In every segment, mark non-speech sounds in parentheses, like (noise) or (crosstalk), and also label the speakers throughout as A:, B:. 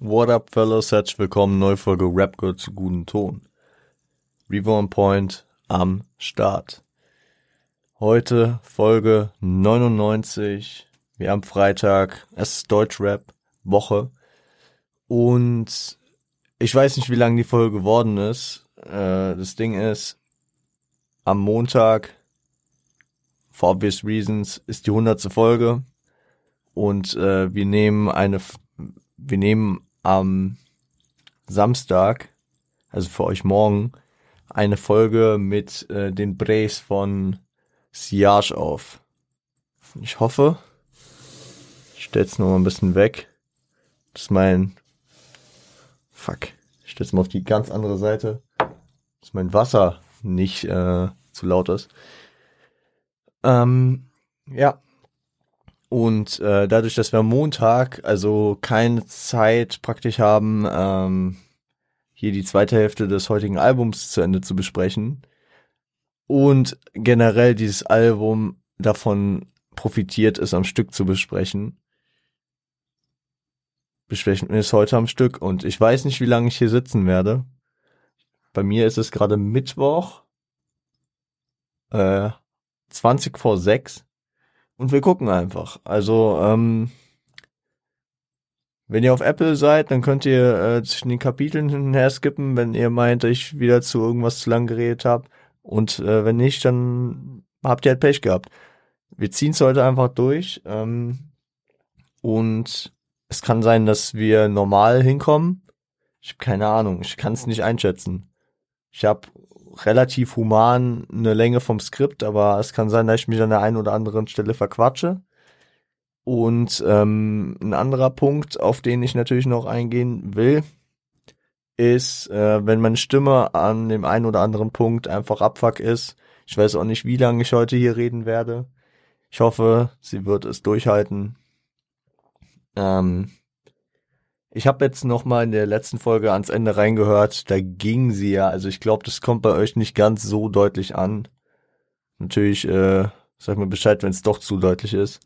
A: What up, fellas? Herzlich willkommen, neue Folge Rap gehört zu guten Ton. Revo on Point am Start. Heute Folge 99. Wir haben Freitag. Es ist Deutschrap Woche. Und ich weiß nicht, wie lang die Folge geworden ist. Äh, das Ding ist, am Montag, for obvious reasons, ist die hundertste Folge. Und äh, wir nehmen eine, wir nehmen am Samstag, also für euch morgen, eine Folge mit äh, den Brace von Siage auf. Ich hoffe, ich stell's noch mal ein bisschen weg. Das ist mein Fuck. Ich stell's mal auf die ganz andere Seite, dass mein Wasser nicht äh, zu laut ist. Ähm, ja, und äh, dadurch, dass wir Montag also keine Zeit praktisch haben, ähm, hier die zweite Hälfte des heutigen Albums zu Ende zu besprechen und generell dieses Album davon profitiert ist, am Stück zu besprechen, besprechen wir es heute am Stück und ich weiß nicht, wie lange ich hier sitzen werde. Bei mir ist es gerade Mittwoch, äh, 20 vor 6 und wir gucken einfach. Also, ähm, wenn ihr auf Apple seid, dann könnt ihr äh, zwischen den Kapiteln hinher skippen, wenn ihr meint, ich wieder zu irgendwas zu lang geredet habe. Und äh, wenn nicht, dann habt ihr halt Pech gehabt. Wir ziehen es heute einfach durch. Ähm, und es kann sein, dass wir normal hinkommen. Ich habe keine Ahnung, ich kann es nicht einschätzen. Ich habe relativ human eine Länge vom Skript, aber es kann sein, dass ich mich an der einen oder anderen Stelle verquatsche. Und ähm, ein anderer Punkt, auf den ich natürlich noch eingehen will, ist, äh, wenn meine Stimme an dem einen oder anderen Punkt einfach abfuck ist. Ich weiß auch nicht, wie lange ich heute hier reden werde. Ich hoffe, sie wird es durchhalten. Ähm, ich habe jetzt noch mal in der letzten Folge ans Ende reingehört. Da ging sie ja. Also ich glaube, das kommt bei euch nicht ganz so deutlich an. Natürlich, äh, sag mir Bescheid, wenn es doch zu deutlich ist.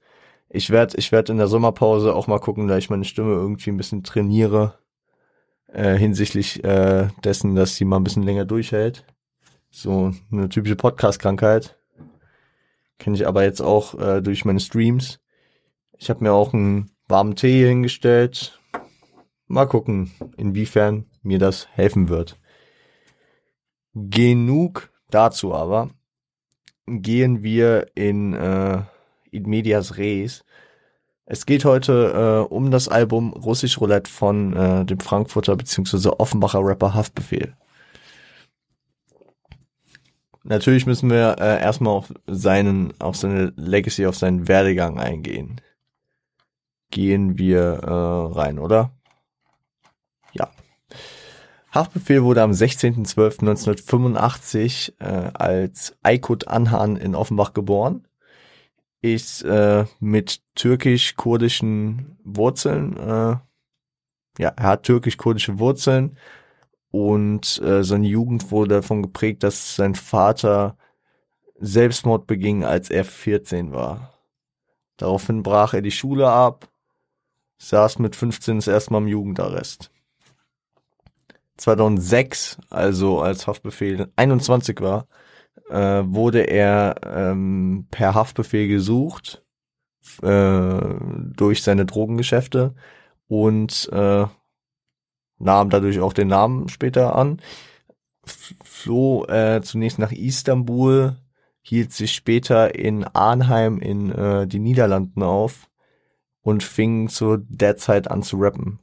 A: Ich werde, ich werde in der Sommerpause auch mal gucken, da ich meine Stimme irgendwie ein bisschen trainiere äh, hinsichtlich äh, dessen, dass sie mal ein bisschen länger durchhält. So eine typische Podcast-Krankheit. Kenne ich aber jetzt auch äh, durch meine Streams. Ich habe mir auch einen warmen Tee hingestellt, Mal gucken, inwiefern mir das helfen wird. Genug dazu aber. Gehen wir in, äh, in Medias Res. Es geht heute äh, um das Album Russisch Roulette von äh, dem Frankfurter bzw. Offenbacher Rapper Haftbefehl. Natürlich müssen wir äh, erstmal auf seinen, auf seine Legacy, auf seinen Werdegang eingehen. Gehen wir äh, rein, oder? Haftbefehl wurde am 16.12.1985 äh, als Aykut Anhan in Offenbach geboren. Ist äh, mit türkisch-kurdischen Wurzeln, äh, ja, er hat türkisch-kurdische Wurzeln und äh, seine Jugend wurde davon geprägt, dass sein Vater Selbstmord beging, als er 14 war. Daraufhin brach er die Schule ab, saß mit 15 das erste Mal im Jugendarrest. 2006, also als Haftbefehl 21 war, äh, wurde er ähm, per Haftbefehl gesucht äh, durch seine Drogengeschäfte und äh, nahm dadurch auch den Namen später an. Floh äh, zunächst nach Istanbul, hielt sich später in Arnheim in äh, die Niederlanden auf und fing zu der Zeit an zu rappen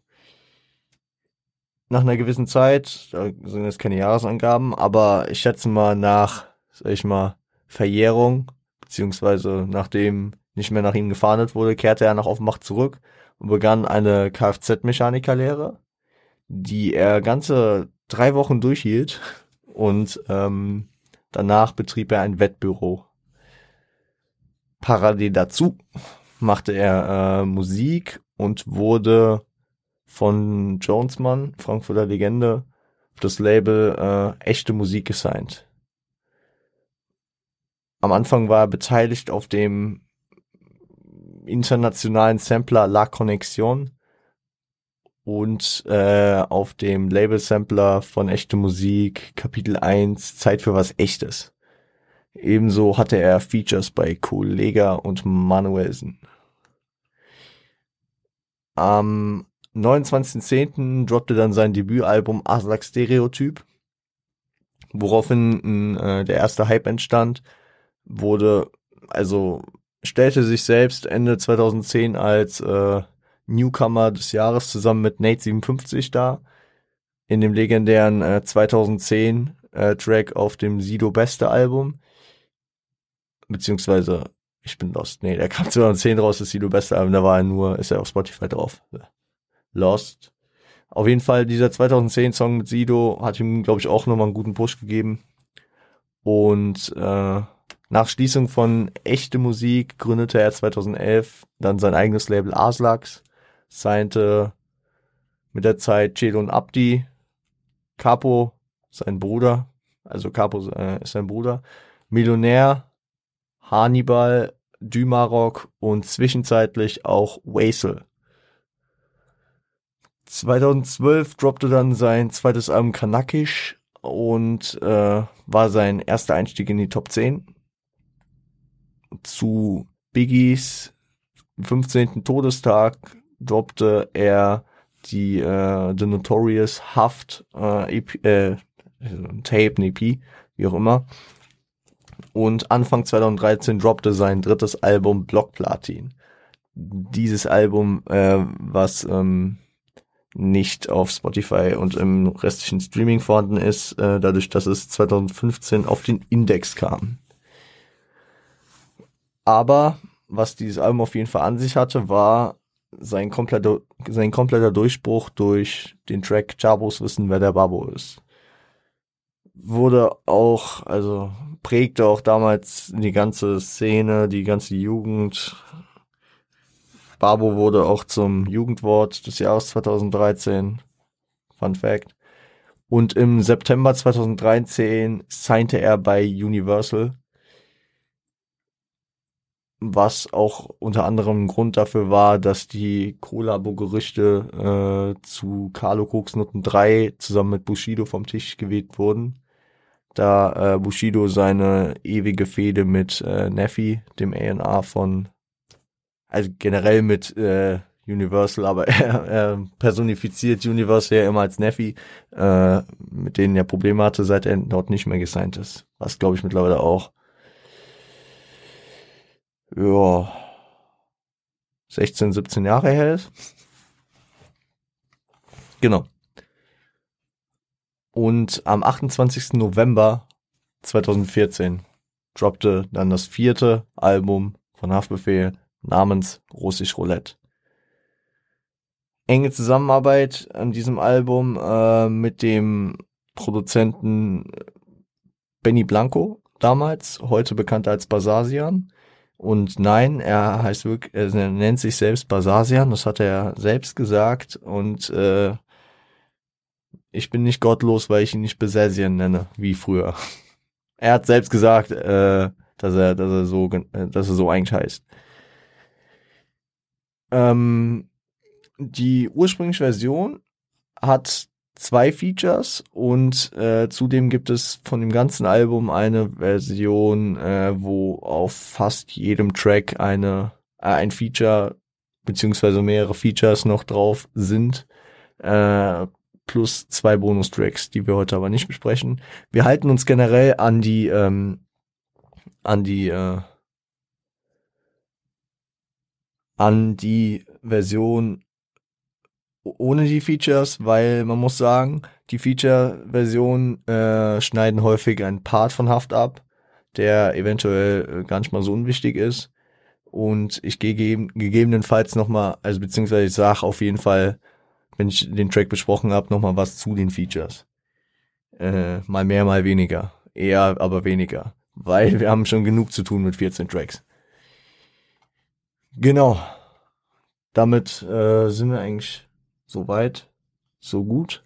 A: nach einer gewissen Zeit, da sind jetzt keine Jahresangaben, aber ich schätze mal nach, sag ich mal, Verjährung, beziehungsweise nachdem nicht mehr nach ihm gefahndet wurde, kehrte er nach Offenbach zurück und begann eine Kfz-Mechanikerlehre, die er ganze drei Wochen durchhielt und ähm, danach betrieb er ein Wettbüro. Parallel dazu machte er äh, Musik und wurde von Jonesmann, Frankfurter Legende, das Label äh, echte Musik gesigned. Am Anfang war er beteiligt auf dem internationalen Sampler La Connexion und äh, auf dem Label-Sampler von Echte Musik Kapitel 1 Zeit für was Echtes. Ebenso hatte er Features bei Kollega und Manuelsen. Am 29.10. droppte dann sein Debütalbum Aslak Stereotyp, woraufhin äh, der erste Hype entstand, wurde, also stellte sich selbst Ende 2010 als äh, Newcomer des Jahres zusammen mit Nate 57 dar. In dem legendären äh, 2010 äh, Track auf dem Sido Beste Album. Beziehungsweise, ich bin lost. Nee, der kam (laughs) 2010 raus, das Sido Beste Album, da war er nur, ist er auf Spotify drauf. Lost. Auf jeden Fall, dieser 2010 Song mit Sido hat ihm, glaube ich, auch nochmal einen guten Push gegeben. Und äh, nach Schließung von Echte Musik gründete er 2011 dann sein eigenes Label Aslax, signte mit der Zeit Cedo und Abdi, Capo, sein Bruder, also Capo äh, ist sein Bruder, Millionär, Hannibal, Dümarok und zwischenzeitlich auch Wasel. 2012 droppte dann sein zweites Album Kanakisch und äh, war sein erster Einstieg in die Top 10. Zu Biggies 15. Todestag droppte er die äh, The Notorious Haft äh, EP, äh, Tape, eine EP, wie auch immer. Und Anfang 2013 droppte sein drittes Album Block Platin. Dieses Album, äh, was ähm, nicht auf Spotify und im restlichen Streaming vorhanden ist, äh, dadurch, dass es 2015 auf den Index kam. Aber was dieses Album auf jeden Fall an sich hatte, war sein kompletter, sein kompletter Durchbruch durch den Track Chabos wissen, wer der Babo ist. Wurde auch, also prägte auch damals die ganze Szene, die ganze Jugend, Babo wurde auch zum Jugendwort des Jahres 2013. Fun Fact. Und im September 2013 signte er bei Universal, was auch unter anderem Grund dafür war, dass die Kollabo-Gerüchte äh, zu Carlo Koksnutten 3 zusammen mit Bushido vom Tisch geweht wurden. Da äh, Bushido seine ewige Fehde mit äh, Neffi, dem A&R von also generell mit äh, Universal, aber (laughs) er, er personifiziert Universal ja immer als Neffi, äh, mit denen er Probleme hatte, seit er dort nicht mehr gesigned ist. Was glaube ich mittlerweile auch ja 16, 17 Jahre her ist. Genau. Und am 28. November 2014 droppte dann das vierte Album von Haftbefehl namens Russisch Roulette. Enge Zusammenarbeit an diesem Album äh, mit dem Produzenten Benny Blanco damals, heute bekannt als Basasian. Und nein, er heißt wirklich, er nennt sich selbst Basasian, das hat er selbst gesagt. Und äh, ich bin nicht gottlos, weil ich ihn nicht Besasian nenne, wie früher. (laughs) Er hat selbst gesagt, äh, dass er, dass er so, dass er so eigentlich heißt. Ähm, die ursprüngliche Version hat zwei Features und äh, zudem gibt es von dem ganzen Album eine Version, äh, wo auf fast jedem Track eine äh, ein Feature beziehungsweise mehrere Features noch drauf sind. Äh, plus zwei Bonustracks, die wir heute aber nicht besprechen. Wir halten uns generell an die ähm, an die äh, an die Version ohne die Features, weil man muss sagen, die Feature-Version äh, schneiden häufig einen Part von Haft ab, der eventuell äh, gar nicht mal so unwichtig ist. Und ich gehe gegebenenfalls nochmal, also beziehungsweise ich sage auf jeden Fall, wenn ich den Track besprochen habe, nochmal was zu den Features. Äh, mal mehr, mal weniger. Eher, aber weniger. Weil wir haben schon genug zu tun mit 14 Tracks. Genau. Damit äh, sind wir eigentlich so weit, so gut.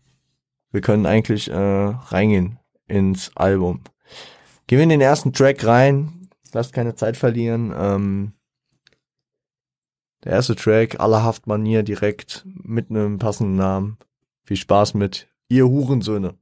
A: Wir können eigentlich äh, reingehen ins Album. Gehen wir in den ersten Track rein. Lasst keine Zeit verlieren. Ähm, Der erste Track, allerhaft Manier, direkt mit einem passenden Namen. Viel Spaß mit ihr Hurensöhne.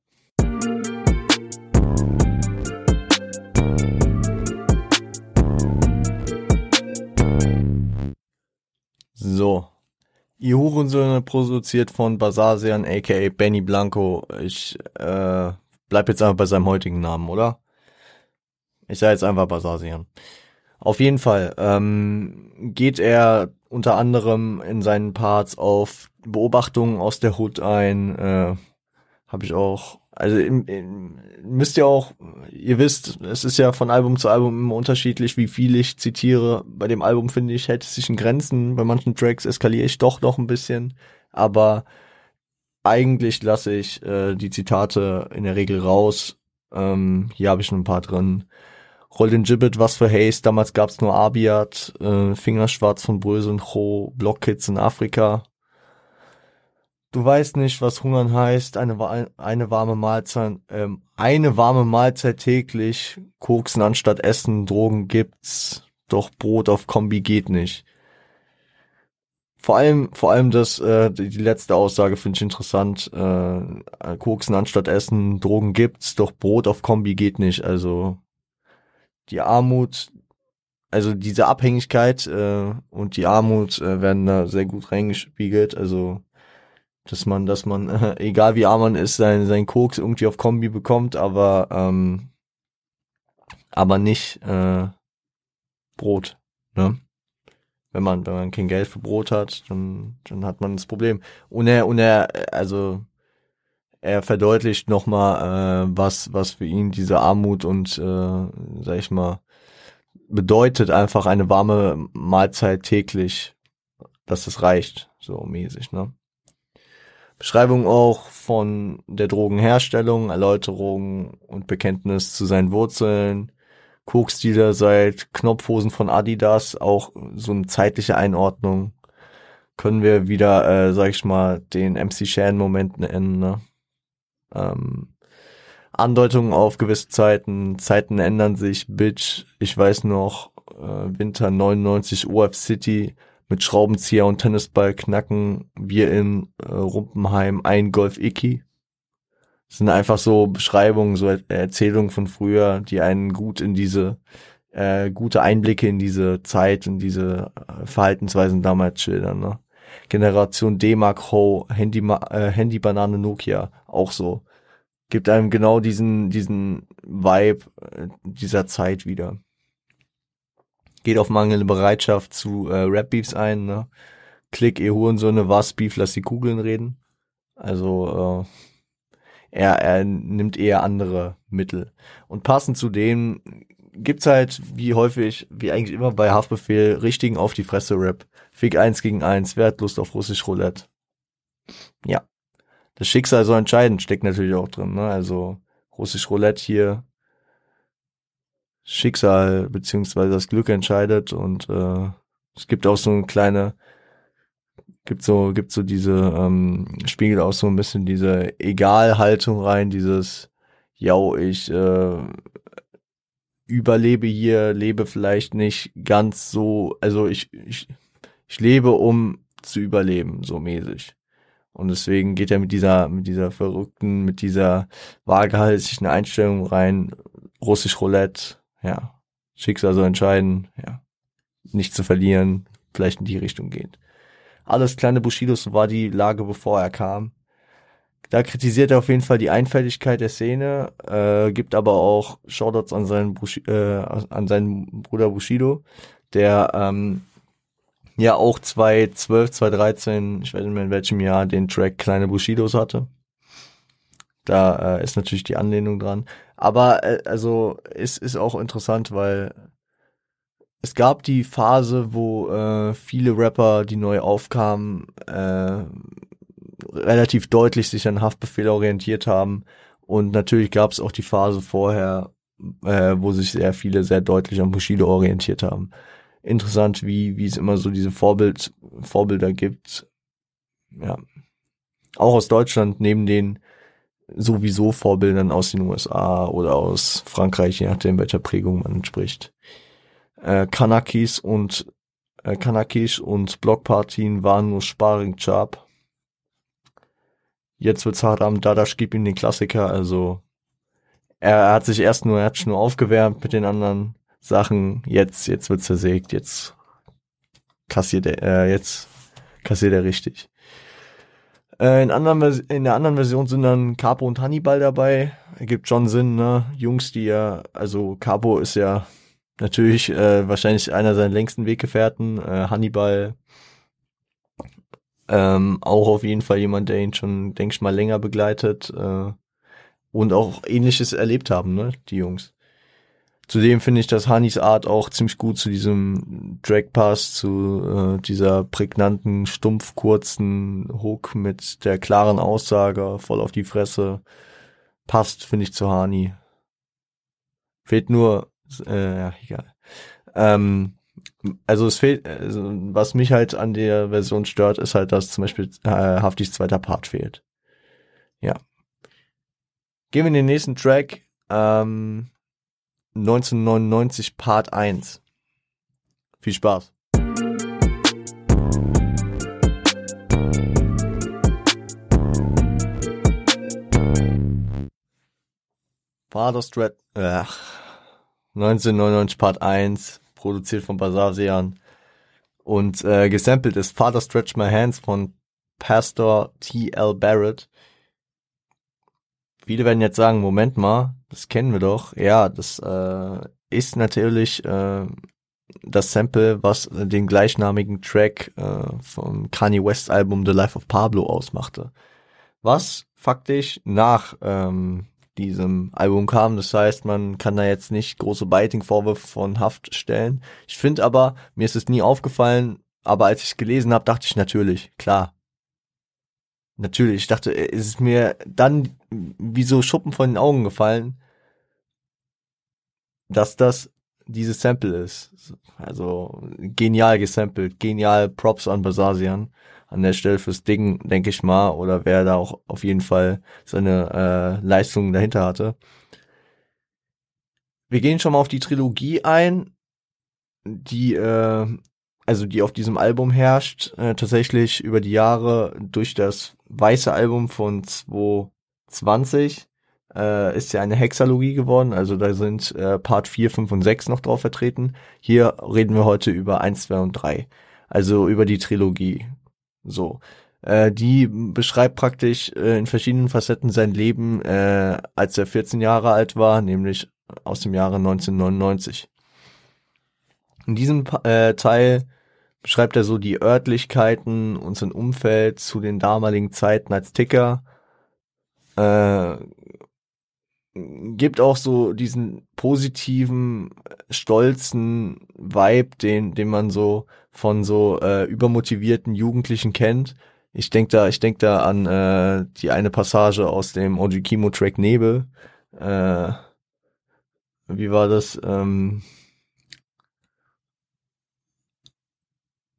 A: Ihr Hurensöhne produziert von Basasian aka Benny Blanco. Ich äh, bleib jetzt einfach bei seinem heutigen Namen, oder? Ich sage jetzt einfach Basasian. Auf jeden Fall ähm, geht er unter anderem in seinen Parts auf Beobachtungen aus der Hood ein. Äh, Habe ich auch. Also im, im, müsst ihr auch, ihr wisst, es ist ja von Album zu Album immer unterschiedlich, wie viel ich zitiere. Bei dem Album finde ich, hält es sich in Grenzen. Bei manchen Tracks eskaliere ich doch noch ein bisschen. Aber eigentlich lasse ich äh, die Zitate in der Regel raus. Ähm, hier habe ich ein paar drin. Roll den Gibbet, was für Haze. Damals gab's nur Abiat, äh, Fingerschwarz von Bröse und Cho, Blockkids in Afrika. Du weißt nicht, was Hungern heißt. Eine, eine warme Mahlzeit, ähm, eine warme Mahlzeit täglich. Koksen anstatt Essen, Drogen gibt's. Doch Brot auf Kombi geht nicht. Vor allem, vor allem das, äh, die letzte Aussage finde ich interessant. Äh, Koksen anstatt Essen, Drogen gibt's, doch Brot auf Kombi geht nicht. Also die Armut, also diese Abhängigkeit äh, und die Armut äh, werden da sehr gut reingespiegelt. Also dass man, dass man, äh, (laughs) egal wie arm man ist, sein, sein Koks irgendwie auf Kombi bekommt, aber ähm, aber nicht äh, Brot. Ne? Wenn man, wenn man kein Geld für Brot hat, dann, dann hat man das Problem. Und er, und er, also er verdeutlicht nochmal, äh, was, was für ihn diese Armut und, äh, sag ich mal, bedeutet einfach eine warme Mahlzeit täglich, dass es reicht, so mäßig, ne? Beschreibung auch von der Drogenherstellung, Erläuterung und Bekenntnis zu seinen Wurzeln, Koksdealer seit Knopfhosen von Adidas, auch so eine zeitliche Einordnung. Können wir wieder, äh, sag ich mal, den MC Shan-Moment nennen, ne? ähm, Andeutungen auf gewisse Zeiten. Zeiten ändern sich, Bitch. Ich weiß noch, äh, Winter 99 OF City mit Schraubenzieher und Tennisball knacken. Wir in äh, Rumpenheim ein Golf Icky. Das sind einfach so Beschreibungen, so Erzählungen von früher, die einen gut in diese äh, gute Einblicke in diese Zeit und diese äh, Verhaltensweisen damals schildern. Ne? Generation D-Mark Ho, Handy, äh, Handy Banane Nokia, auch so. Gibt einem genau diesen, diesen Vibe äh, dieser Zeit wieder. Geht auf mangelnde Bereitschaft zu äh, Rap-Beefs ein, ne? Klick, ihr Hurensöhne, was Beef, lass die Kugeln reden. Also, äh, er, er nimmt eher andere Mittel. Und passend zu dem gibt's halt, wie häufig, wie eigentlich immer bei Haftbefehl, richtigen auf die Fresse Rap. Fick eins gegen eins, wer hat Lust auf russisch Roulette? Ja. Das Schicksal so entscheidend steckt natürlich auch drin, ne? Also russisch Roulette hier Schicksal beziehungsweise das Glück entscheidet und äh, es gibt auch so eine kleine gibt so gibt so diese ähm, spiegelt auch so ein bisschen diese Egalhaltung rein dieses ja ich äh, überlebe hier, lebe vielleicht nicht ganz so, also ich, ich, ich lebe, um zu überleben, so mäßig. Und deswegen geht er mit dieser, mit dieser verrückten, mit dieser wagehalsigen Einstellung rein, russisch Roulette, ja, Schicksal so entscheiden, ja, nicht zu verlieren, vielleicht in die Richtung geht. Alles kleine Bushidos war die Lage, bevor er kam. Da kritisiert er auf jeden Fall die Einfältigkeit der Szene, äh, gibt aber auch Shoutouts an seinen, Bushi, äh, an seinen Bruder Bushido, der ähm, ja auch 2012, 2013, ich weiß nicht mehr in welchem Jahr, den Track Kleine Bushidos hatte. Da äh, ist natürlich die Anlehnung dran. Aber äh, also es ist auch interessant, weil es gab die Phase, wo äh, viele Rapper, die neu aufkamen, äh, relativ deutlich sich an Haftbefehl orientiert haben. Und natürlich gab es auch die Phase vorher, äh, wo sich sehr viele sehr deutlich an Bushido orientiert haben. Interessant, wie, wie es immer so diese Vorbild, Vorbilder gibt. Ja. Auch aus Deutschland, neben den sowieso Vorbildern aus den USA oder aus Frankreich, je nachdem, welcher Prägung man entspricht. Äh, Kanakis und äh, Kanakish und Blockpartien waren nur Sparring Chab. Jetzt wird's hart am Dadash gib ihm den Klassiker, also er, hat sich erst nur, er hat nur aufgewärmt mit den anderen Sachen, jetzt, jetzt wird zersägt, jetzt kassiert er, äh, jetzt kassiert er richtig. Äh, in, anderen, in der anderen Version sind dann Capo und Hannibal dabei. Ergibt schon Sinn, ne? Jungs, die ja, also Capo ist ja natürlich äh, wahrscheinlich einer seiner längsten Weggefährten. Äh, Hannibal ähm, auch auf jeden Fall jemand, der ihn schon, denke ich mal, länger begleitet äh, und auch ähnliches erlebt haben, ne, die Jungs. Zudem finde ich, dass Hanis Art auch ziemlich gut zu diesem Drag Pass, zu äh, dieser prägnanten, stumpf kurzen Hook mit der klaren Aussage, voll auf die Fresse, passt, finde ich, zu Hani. Fehlt nur, äh, ja, egal. Ähm, also es fehlt, also was mich halt an der Version stört, ist halt, dass zum Beispiel äh, Haftis zweiter Part fehlt. Ja. Gehen wir in den nächsten Track. Ähm, 1999 Part 1. Viel Spaß. Father Strat, äh, 1999 Part 1, produziert von Basarsean und äh, gesampelt ist Father Stretch My Hands von Pastor T.L. Barrett. Viele werden jetzt sagen, Moment mal, das kennen wir doch. Ja, das äh, ist natürlich äh, das Sample, was den gleichnamigen Track äh, vom Kanye West Album The Life of Pablo ausmachte. Was faktisch nach ähm, diesem Album kam. Das heißt, man kann da jetzt nicht große Biting-Vorwürfe von Haft stellen. Ich finde aber, mir ist es nie aufgefallen, aber als ich es gelesen habe, dachte ich natürlich, klar. Natürlich, ich dachte, es ist mir dann wie so Schuppen von den Augen gefallen, dass das dieses Sample ist. Also genial gesampelt, genial Props an Basasian an der Stelle fürs Ding, denke ich mal, oder wer da auch auf jeden Fall seine äh, Leistungen dahinter hatte. Wir gehen schon mal auf die Trilogie ein, die äh, also die auf diesem Album herrscht, äh, tatsächlich über die Jahre durch das weiße Album von 2020 äh, ist ja eine Hexalogie geworden, also da sind äh, Part 4, 5 und 6 noch drauf vertreten. Hier reden wir heute über 1, 2 und 3, also über die Trilogie. So. Äh, die beschreibt praktisch äh, in verschiedenen Facetten sein Leben, äh, als er 14 Jahre alt war, nämlich aus dem Jahre 1999. In diesem äh, Teil beschreibt er so die Örtlichkeiten und sein Umfeld zu den damaligen Zeiten als Ticker. Äh, gibt auch so diesen positiven, stolzen Vibe, den, den man so von so äh, übermotivierten Jugendlichen kennt. Ich denke da, ich denke da an äh, die eine Passage aus dem Oji Kimo Track Nebel. Äh, wie war das? Ähm,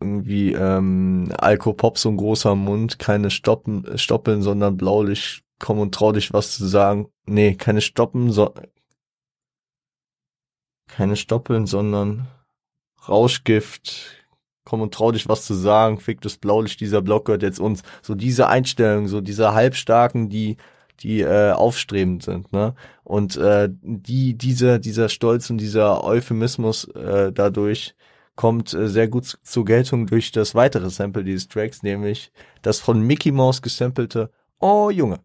A: irgendwie ähm, Alkopop so ein großer Mund, keine Stoppen, Stoppeln, sondern Blaulicht komm und trau dich was zu sagen. Nee, keine Stoppen, so keine Stoppeln, sondern Rauschgift. Komm und trau dich was zu sagen. Fick das Blaulicht, dieser Block gehört jetzt uns. So diese Einstellung, so diese Halbstarken, die die äh, aufstrebend sind, ne? Und äh, die dieser dieser Stolz und dieser Euphemismus äh, dadurch kommt äh, sehr gut zur Geltung durch das weitere Sample dieses Tracks, nämlich das von Mickey Mouse gesampelte Oh Junge.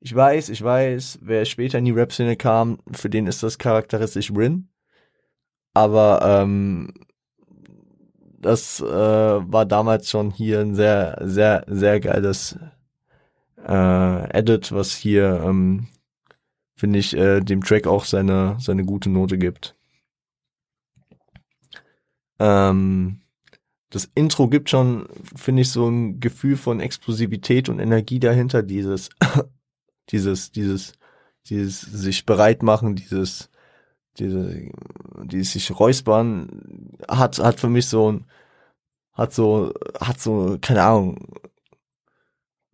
A: Ich weiß, ich weiß, wer später in die Rap-Szene kam, für den ist das charakteristisch Rin. Aber ähm, das äh, war damals schon hier ein sehr, sehr, sehr geiles äh, Edit, was hier, ähm, finde ich, äh, dem Track auch seine, seine gute Note gibt. Ähm, das Intro gibt schon, finde ich, so ein Gefühl von Explosivität und Energie dahinter, dieses (laughs) dieses, dieses, dieses sich bereit machen, dieses, diese, dieses sich räuspern, hat, hat für mich so ein, hat so, hat so, keine Ahnung,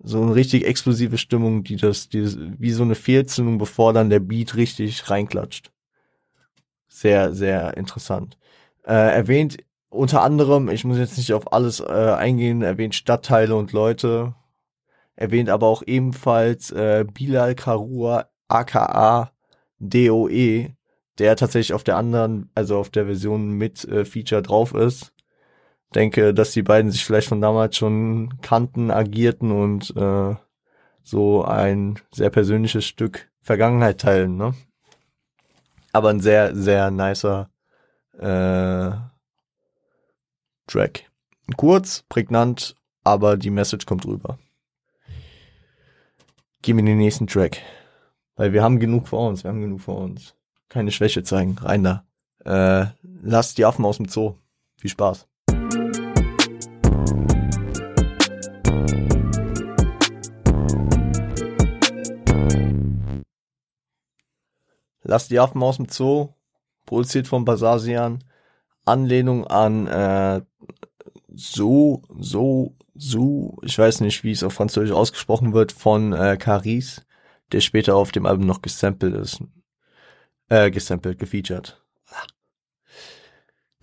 A: so eine richtig explosive Stimmung, die das, dieses, wie so eine Fehlzündung, bevor dann der Beat richtig reinklatscht. Sehr, sehr interessant. Äh, erwähnt unter anderem, ich muss jetzt nicht auf alles äh, eingehen, erwähnt Stadtteile und Leute, erwähnt aber auch ebenfalls äh, Bilal Karua aka DOE, der tatsächlich auf der anderen, also auf der Version mit äh, Feature drauf ist. Denke, dass die beiden sich vielleicht von damals schon kannten, agierten und äh, so ein sehr persönliches Stück Vergangenheit teilen, ne? Aber ein sehr, sehr nicer äh, Track. Kurz, prägnant, aber die Message kommt rüber. Gehen wir in den nächsten Track. Weil wir haben genug vor uns, wir haben genug vor uns. Keine Schwäche zeigen, rein da. Äh, lasst die Affen aus dem Zoo. Viel Spaß. Lasst die Affen aus dem Zoo. Produziert von Basasian. Anlehnung an äh, so, so, so, ich weiß nicht, wie es auf Französisch ausgesprochen wird, von äh, Caris, der später auf dem Album noch gesampelt ist. Äh, gesampelt, gefeatured.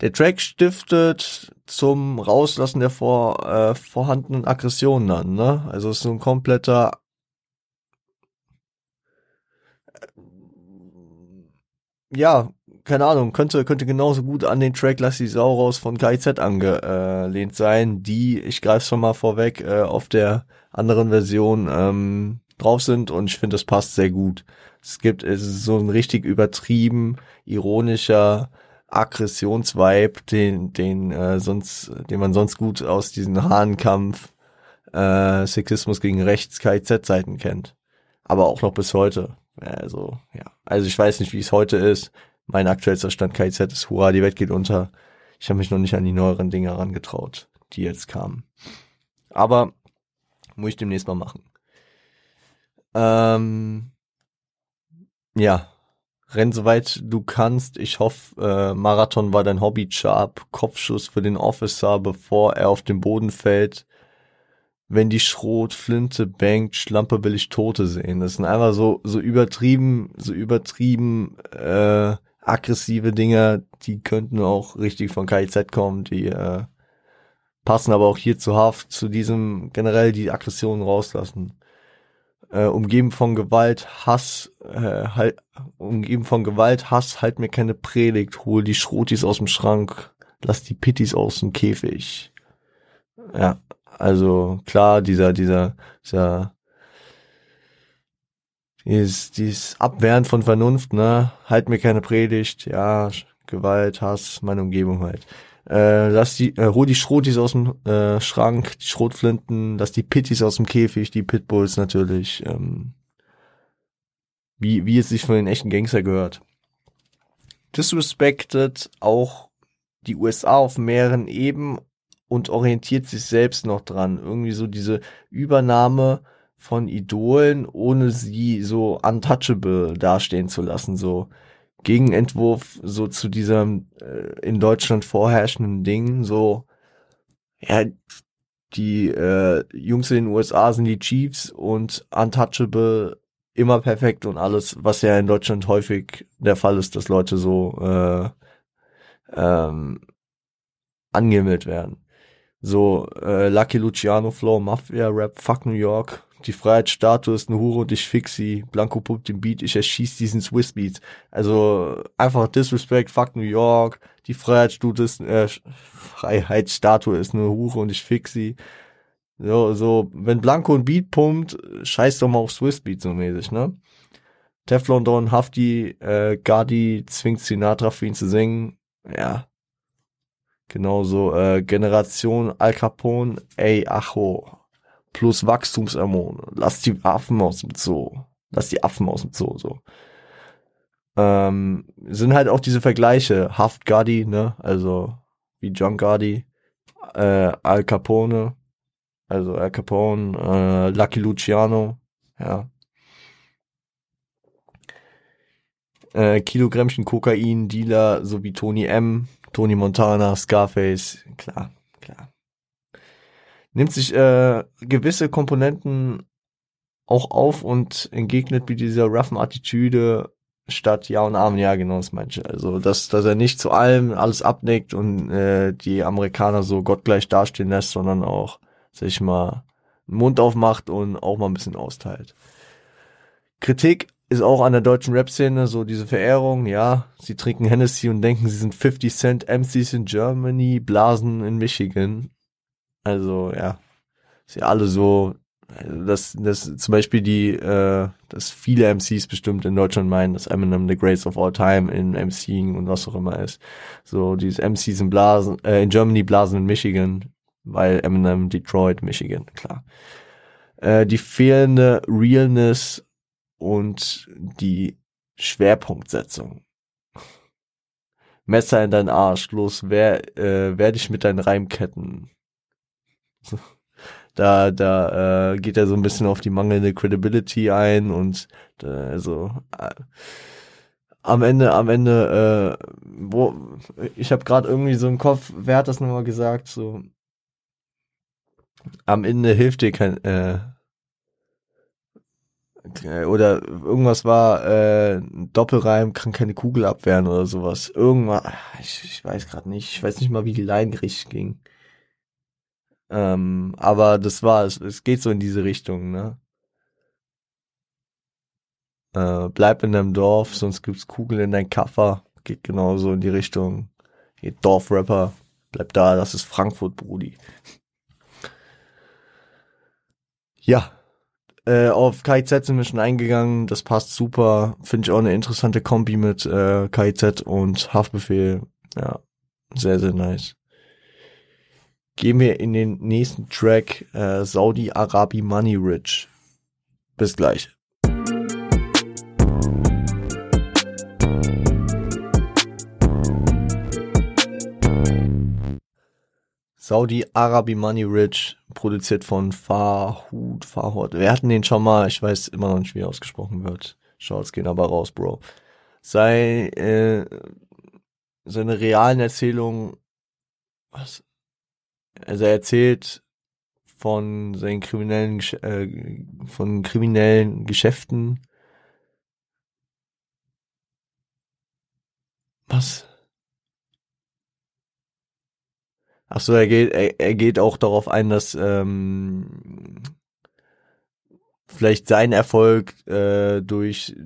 A: Der Track stiftet zum Rauslassen der vor, äh, vorhandenen Aggressionen an, ne? Also es ist so ein kompletter ja, keine Ahnung, könnte, könnte genauso gut an den Track Lass die Sau raus von KIZ angelehnt sein, die, ich greife schon mal vorweg, äh, auf der anderen Version ähm, drauf sind und ich finde, das passt sehr gut. Es gibt es ist so ein richtig übertrieben, ironischer Aggressionsvibe, den, den, äh, sonst, den man sonst gut aus diesen Hahnkampf, äh, Sexismus gegen Rechts KIZ-Zeiten kennt. Aber auch noch bis heute. Also, ja. Also ich weiß nicht, wie es heute ist. Mein aktuellster Stand KIZ ist, hurra, die Welt geht unter. Ich habe mich noch nicht an die neueren Dinge herangetraut, die jetzt kamen. Aber muss ich demnächst mal machen. Ähm, ja, renn soweit du kannst. Ich hoffe, äh, Marathon war dein Hobby. Sharp, Kopfschuss für den Officer, bevor er auf den Boden fällt wenn die Schrotflinte bangt, Schlampe will ich Tote sehen. Das sind einfach so, so übertrieben, so übertrieben, äh, aggressive Dinger, die könnten auch richtig von KIZ kommen, die, äh, passen aber auch hier zu Haft, zu diesem generell die Aggression rauslassen. Äh, umgeben von Gewalt, Hass, äh, halt, umgeben von Gewalt, Hass, halt mir keine Predigt, hol die Schrotis aus dem Schrank, lass die Pittis aus dem Käfig. Ja, also klar, dieser, dieser, dieser, dieses, dieses Abwehren von Vernunft, ne, halt mir keine Predigt, ja, Gewalt, Hass, meine Umgebung halt. Äh, lass die, äh, hol die Schrotis aus dem äh, Schrank, die Schrotflinten, lass die Pitties aus dem Käfig, die Pitbulls natürlich, ähm, wie, wie es sich von den echten Gangster gehört. Disrespected auch die USA auf mehreren Ebenen und orientiert sich selbst noch dran. Irgendwie so diese Übernahme von Idolen, ohne sie so untouchable dastehen zu lassen, so Gegenentwurf so zu diesem äh, in Deutschland vorherrschenden Ding, so ja, die äh, Jungs in den USA sind die Chiefs und untouchable immer perfekt und alles, was ja in Deutschland häufig der Fall ist, dass Leute so äh, ähm, angehimmelt werden. So, äh, Lucky Luciano Flow, Mafia Rap, Fuck New York, die Freiheitsstatue ist eine Hure und ich fix sie, Blanco pumpt den Beat, ich erschieß diesen Swiss Beat. Also einfach Disrespect, Fuck New York, die Freiheitsstatue ist, äh, Freiheitsstatue ist eine Hure und ich fix sie. So, so, wenn Blanco ein Beat pumpt, scheiß doch mal auf Swiss Beat so mäßig, ne? Teflon Don, Hafti, äh, Gardi zwingt Sinatra für ihn zu singen. Ja, Genauso äh, Generation Al Capone, ey Acho, plus Wachstumshormone. Lass die Affen aus dem Zoo. Lass die Affen aus dem Zoo, so. Ähm, sind halt auch diese Vergleiche. Haft Gadi, ne? Also wie John Gadi, äh, Al Capone, also Al Capone, äh, Lucky Luciano, ja. Äh, Kilogrammchen Kokain, Dealer sowie Tony M, Tony Montana, Scarface, klar. Nimmt sich äh, gewisse Komponenten auch auf und entgegnet mit dieser roughen Attitüde statt Ja und Amen, ja, genau, das meinte ich. Also, dass, dass er nicht zu allem alles abnickt und äh, die Amerikaner so gottgleich dastehen lässt, sondern auch sich mal den Mund aufmacht und auch mal ein bisschen austeilt. Kritik ist auch an der deutschen Rap-Szene so diese Verehrung, ja, sie trinken Hennessy und denken, sie sind 50 Cent MCs in Germany, Blasen in Michigan. Also, ja, sie alle so, dass, dass zum Beispiel die, äh, dass viele MCs bestimmt in Deutschland meinen, dass Eminem the greatest of all time in MCing und was auch immer ist. So, dieses MCs in Blasen, äh, in Germany, Blasen in Michigan, weil Eminem Detroit, Michigan, klar. Äh, die fehlende Realness und die Schwerpunktsetzung. Messer in deinen Arsch, los, wer, äh, werde ich mit deinen Reimketten. Da, da äh, geht er so ein bisschen auf die mangelnde Credibility ein und äh, also äh, am Ende, am Ende, äh, wo ich habe gerade irgendwie so im Kopf, wer hat das nochmal gesagt? So am Ende hilft dir kein äh, äh, oder irgendwas war, äh, Doppelreim kann keine Kugel abwehren oder sowas. Irgendwas, ich, ich weiß gerade nicht, ich weiß nicht mal, wie die Line richtig ging. Ähm, aber das war, es, es geht so in diese Richtung, ne? Äh, bleib in deinem Dorf, sonst gibt's Kugeln in dein Kaffer. Geht genauso in die Richtung. Geht Dorfrapper, bleib da, das ist Frankfurt, Brudi. Ja, äh, auf KIZ sind wir schon eingegangen, das passt super. Finde ich auch eine interessante Kombi mit äh, KIZ und Haftbefehl. Ja, sehr, sehr nice. Gehen wir in den nächsten Track, äh, Saudi Arabi Money Rich. Bis gleich. Saudi Arabi Money Rich, produziert von Fahud, Fahud. Wir hatten den schon mal, ich weiß immer noch nicht, wie er ausgesprochen wird. Shorts gehen aber raus, Bro. Sei, äh, seine realen Erzählungen, was? Also er erzählt von seinen kriminellen, äh, von kriminellen Geschäften. Was? Ach so, er geht, er, er geht auch darauf ein, dass ähm, vielleicht sein Erfolg äh, durch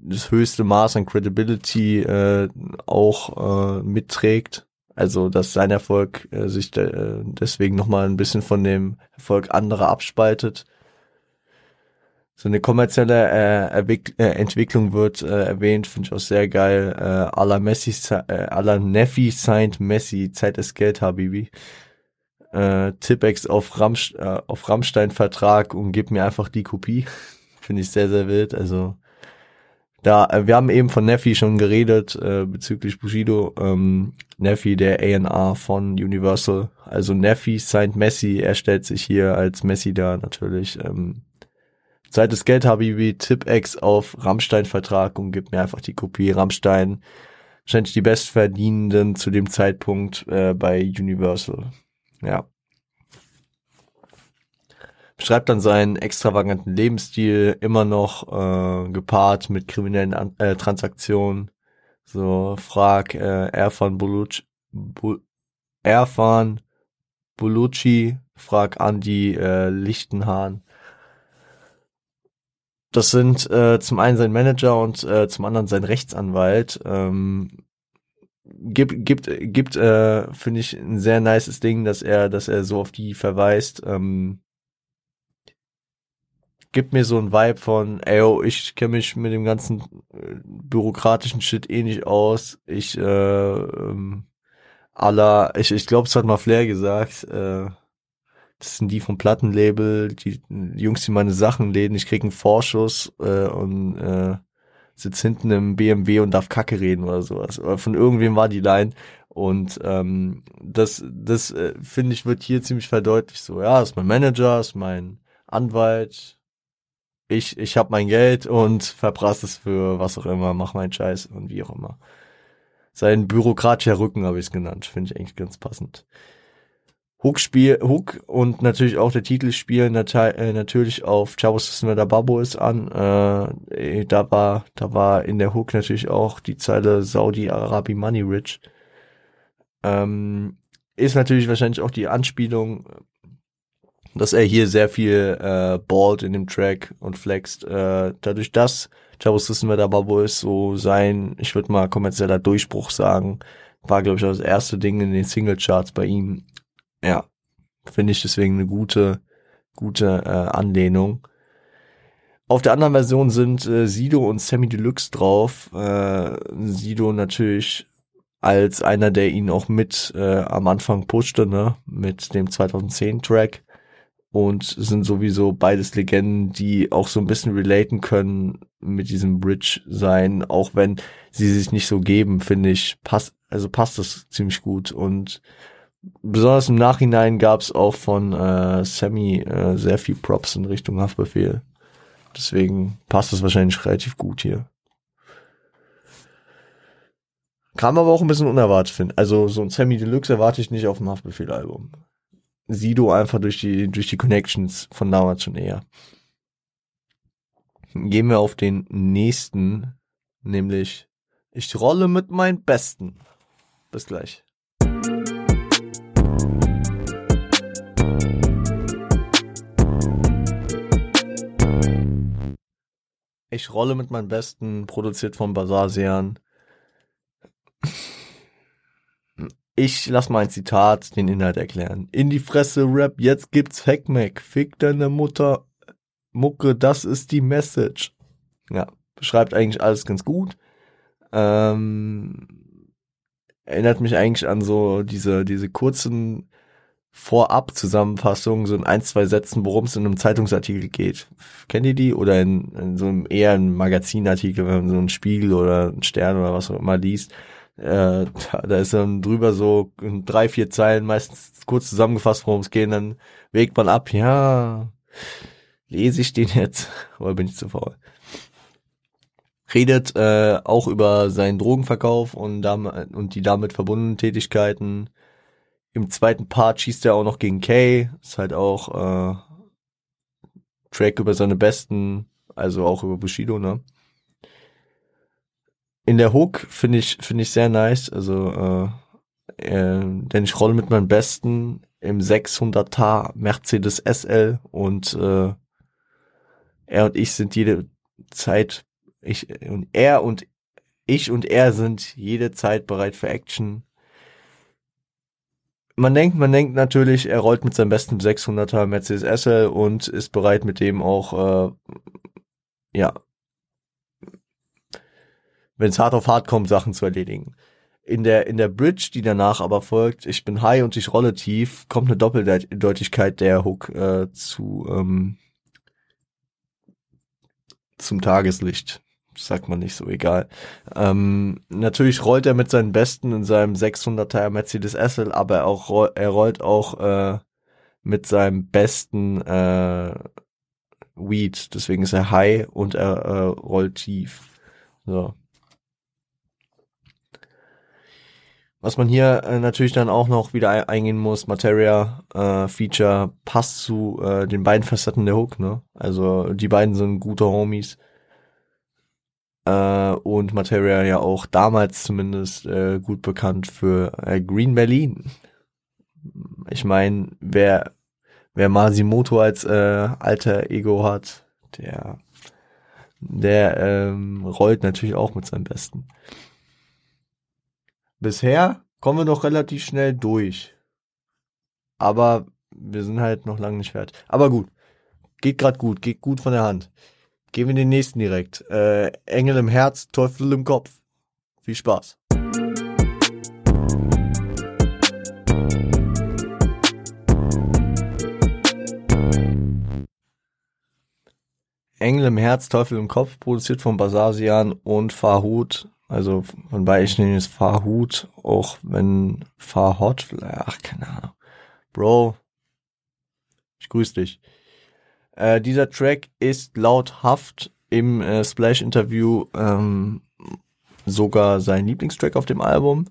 A: das höchste Maß an Credibility äh, auch äh, mitträgt. Also, dass sein Erfolg äh, sich de äh, deswegen nochmal ein bisschen von dem Erfolg anderer abspaltet so eine kommerzielle äh, äh, Entwicklung wird äh, erwähnt, finde ich auch sehr geil. Äh, à la Messi, äh, à la Neffi signed Messi, Zeit ist Geld, Habibi. Äh, Tippex auf, Ramsch, äh, auf Rammstein Vertrag und gib mir einfach die Kopie. (laughs) finde ich sehr, sehr wild. Also da, äh, wir haben eben von Neffi schon geredet äh, bezüglich Bushido. Ähm, Neffi, der A&R von Universal. Also Neffi signed Messi, er stellt sich hier als Messi da natürlich. Ähm, Zeit des Geld Habibi, Tipex auf Rammstein-Vertrag und gib mir einfach die Kopie. Rammstein scheint die Bestverdienenden zu dem Zeitpunkt äh, bei Universal. Ja. Beschreibt dann seinen extravaganten Lebensstil, immer noch äh, gepaart mit kriminellen An äh, Transaktionen. So, frag äh, Erfan Buluc, Bu Erfan Bulucci, frag Andy äh, Lichtenhahn das sind äh, zum einen sein Manager und äh, zum anderen sein Rechtsanwalt. Ähm, gibt gibt gibt äh, finde ich ein sehr nices Ding, dass er dass er so auf die verweist. Ähm, gibt mir so ein Vibe von, ey, oh, ich kenne mich mit dem ganzen äh, bürokratischen Shit eh nicht aus. Ich äh, ähm, aller, ich ich glaube, es hat mal Flair gesagt. Äh, das sind die vom Plattenlabel, die, Jungs, die meine Sachen läden. Ich krieg einen Vorschuss äh, und äh, sitz hinten im BMW und darf Kacke reden oder sowas. Oder von irgendwem war die Line. Und ähm, das, das äh, finde ich, wird hier ziemlich verdeutlicht. So, ja, ist mein Manager, ist mein Anwalt. Ich, ich habe mein Geld und verprasse es für was auch immer, mach meinen Scheiß und wie auch immer. Sein bürokratischer Rücken habe ich es genannt, finde ich eigentlich ganz passend. Hook spiel Hook und natürlich auch der Titel spielen äh, natürlich auf Chavos da Babos an. Äh, da war da war in der Hook natürlich auch die Zeile Saudi Arabi Money Rich. Ähm, ist natürlich wahrscheinlich auch die Anspielung, dass er hier sehr viel äh, ballt in dem Track und flext. Äh, dadurch, dass Chavos System da Babos so sein, ich würde mal kommerzieller Durchbruch sagen, war glaube ich das erste Ding in den Singlecharts bei ihm ja, finde ich deswegen eine gute, gute äh, Anlehnung. Auf der anderen Version sind äh, Sido und Sammy Deluxe drauf. Äh, Sido natürlich als einer, der ihn auch mit äh, am Anfang pushte, ne, mit dem 2010 Track und sind sowieso beides Legenden, die auch so ein bisschen relaten können mit diesem Bridge sein, auch wenn sie sich nicht so geben, finde ich, passt, also passt das ziemlich gut und besonders im Nachhinein gab es auch von äh, Sammy äh, sehr viel Props in Richtung Haftbefehl. Deswegen passt es wahrscheinlich relativ gut hier. Kam aber auch ein bisschen unerwartet, finde Also so ein Sammy Deluxe erwarte ich nicht auf dem Haftbefehl-Album. Sido einfach durch die, durch die Connections von damals schon eher. Gehen wir auf den nächsten, nämlich Ich rolle mit meinen Besten. Bis gleich. Ich rolle mit meinem Besten, produziert von Basasian. Ich lass mal ein Zitat den Inhalt erklären. In die Fresse Rap, jetzt gibt's Hackmack. Fick deine Mutter. Mucke, das ist die Message. Ja, beschreibt eigentlich alles ganz gut. Ähm, erinnert mich eigentlich an so diese, diese kurzen Vorab-Zusammenfassung, so in ein, zwei Sätzen, worum es in einem Zeitungsartikel geht. Kennt ihr die? Oder in, in so einem eher ein Magazinartikel, wenn man so einen Spiegel oder einen Stern oder was auch immer liest. Äh, da, (laughs) da ist dann drüber so in drei, vier Zeilen meistens kurz zusammengefasst, worum es geht, dann wägt man ab, ja, lese ich den jetzt? (laughs) Oder bin ich zu faul? Redet äh, auch über seinen Drogenverkauf und, damit, und die damit verbundenen Tätigkeiten im zweiten Part schießt er auch noch gegen Kay. Ist halt auch äh, Track über seine Besten, also auch über Bushido, ne? In der Hook finde ich finde ich sehr nice, also äh, äh, denn ich rolle mit meinem Besten im 600er Mercedes SL und äh, er und ich sind jede Zeit ich und er und ich und er sind jede Zeit bereit für Action. Man denkt, man denkt natürlich, er rollt mit seinem besten 600er Mercedes SL und ist bereit mit dem auch, äh, ja, wenn es hart auf hart kommt, Sachen zu erledigen. In der, in der Bridge, die danach aber folgt, ich bin high und ich rolle tief, kommt eine Doppeldeutigkeit der Hook äh, zu ähm, zum Tageslicht sagt man nicht so, egal. Ähm, natürlich rollt er mit seinen Besten in seinem 600er Mercedes SL, aber auch, er rollt auch äh, mit seinem besten äh, Weed, deswegen ist er high und er äh, rollt tief. So. Was man hier äh, natürlich dann auch noch wieder eingehen muss, Materia äh, Feature passt zu äh, den beiden Facetten der Hook, ne? Also die beiden sind gute Homies äh, und Materia ja auch damals zumindest äh, gut bekannt für äh, Green Berlin. Ich meine, wer wer Masimoto als äh, alter Ego hat, der der ähm, rollt natürlich auch mit seinem Besten. Bisher kommen wir noch relativ schnell durch. Aber wir sind halt noch lange nicht fertig. Aber gut. Geht grad gut, geht gut von der Hand. Gehen wir in den nächsten direkt. Äh, Engel im Herz, Teufel im Kopf. Viel Spaß. Engel im Herz, Teufel im Kopf, produziert von Basasian und Farhut. Also von beiden ich es Farhut, auch wenn Farhot, ach keine Ahnung. Bro, ich grüße dich. Äh, dieser Track ist laut Haft im äh, Splash-Interview ähm, sogar sein Lieblingstrack auf dem Album.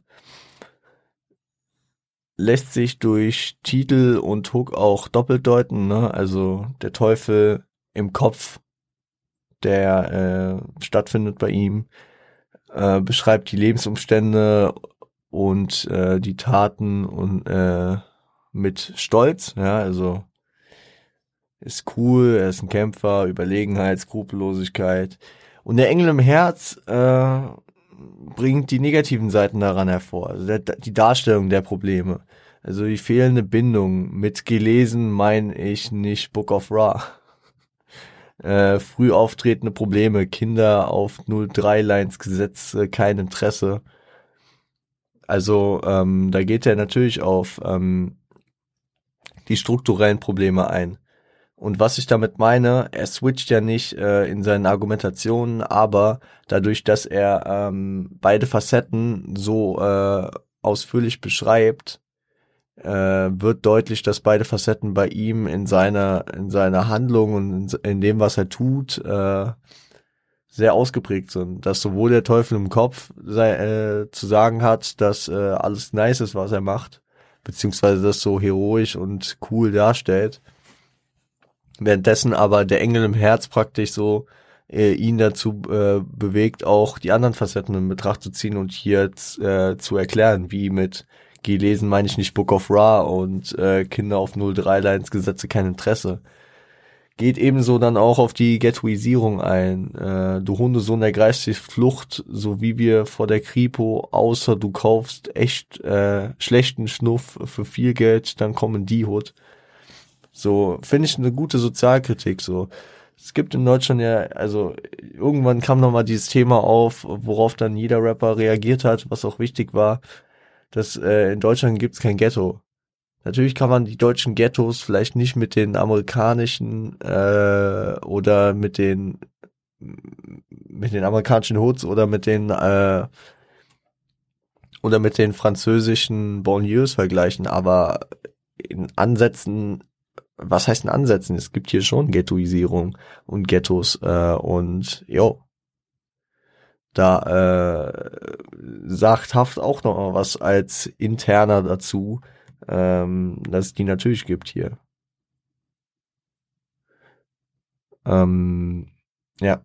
A: lässt sich durch Titel und Hook auch doppelt deuten, ne? Also der Teufel im Kopf, der äh, stattfindet bei ihm, äh, beschreibt die Lebensumstände und äh, die Taten und äh, mit Stolz, ja, also ist cool, er ist ein Kämpfer, Überlegenheit, Skrupellosigkeit. Und der Engel im Herz äh, bringt die negativen Seiten daran hervor, also der, die Darstellung der Probleme. Also die fehlende Bindung. Mit gelesen meine ich nicht Book of Ra. Äh, früh auftretende Probleme, Kinder auf 03 Lines Gesetz, äh, kein Interesse. Also ähm, da geht er natürlich auf ähm, die strukturellen Probleme ein. Und was ich damit meine, er switcht ja nicht äh, in seinen Argumentationen, aber dadurch, dass er ähm, beide Facetten so äh, ausführlich beschreibt, wird deutlich, dass beide Facetten bei ihm in seiner in seiner Handlung und in, dem, was er tut, äh, sehr ausgeprägt sind. Dass sowohl der Teufel im Kopf sei, äh, zu sagen hat, dass äh, alles nice ist, was er macht, beziehungsweise das so heroisch und cool darstellt, währenddessen aber der Engel im Herz praktisch so äh, ihn dazu äh, bewegt, auch die anderen Facetten in Betracht zu ziehen und hier äh, zu erklären, wie mit gelesen meine ich nicht Book of Ra und äh, Kinder auf 03 Lines Gesetze kein Interesse. Geht ebenso dann auch auf die Ghettoisierung ein. Äh, du Hundesohn ergreifst die Flucht, so wie wir vor der Kripo, außer du kaufst echt äh, schlechten Schnuff für viel Geld, dann kommen die Hut. So, finde ich eine gute Sozialkritik, so. Es gibt in Deutschland ja, also irgendwann kam nochmal dieses Thema auf, worauf dann jeder Rapper reagiert hat, was auch wichtig war, dass äh, in Deutschland gibt's kein Ghetto. Natürlich kann man die deutschen Ghettos vielleicht nicht mit den amerikanischen äh, oder mit den mit den amerikanischen Hoods oder mit den äh, oder mit den französischen Banlieues vergleichen, aber in Ansätzen was heißt in Ansätzen? Es gibt hier schon Ghettoisierung und Ghettos äh, und jo. Da äh, sagt Haft auch noch mal was als interner dazu, ähm, dass es die natürlich gibt hier. Ähm, ja,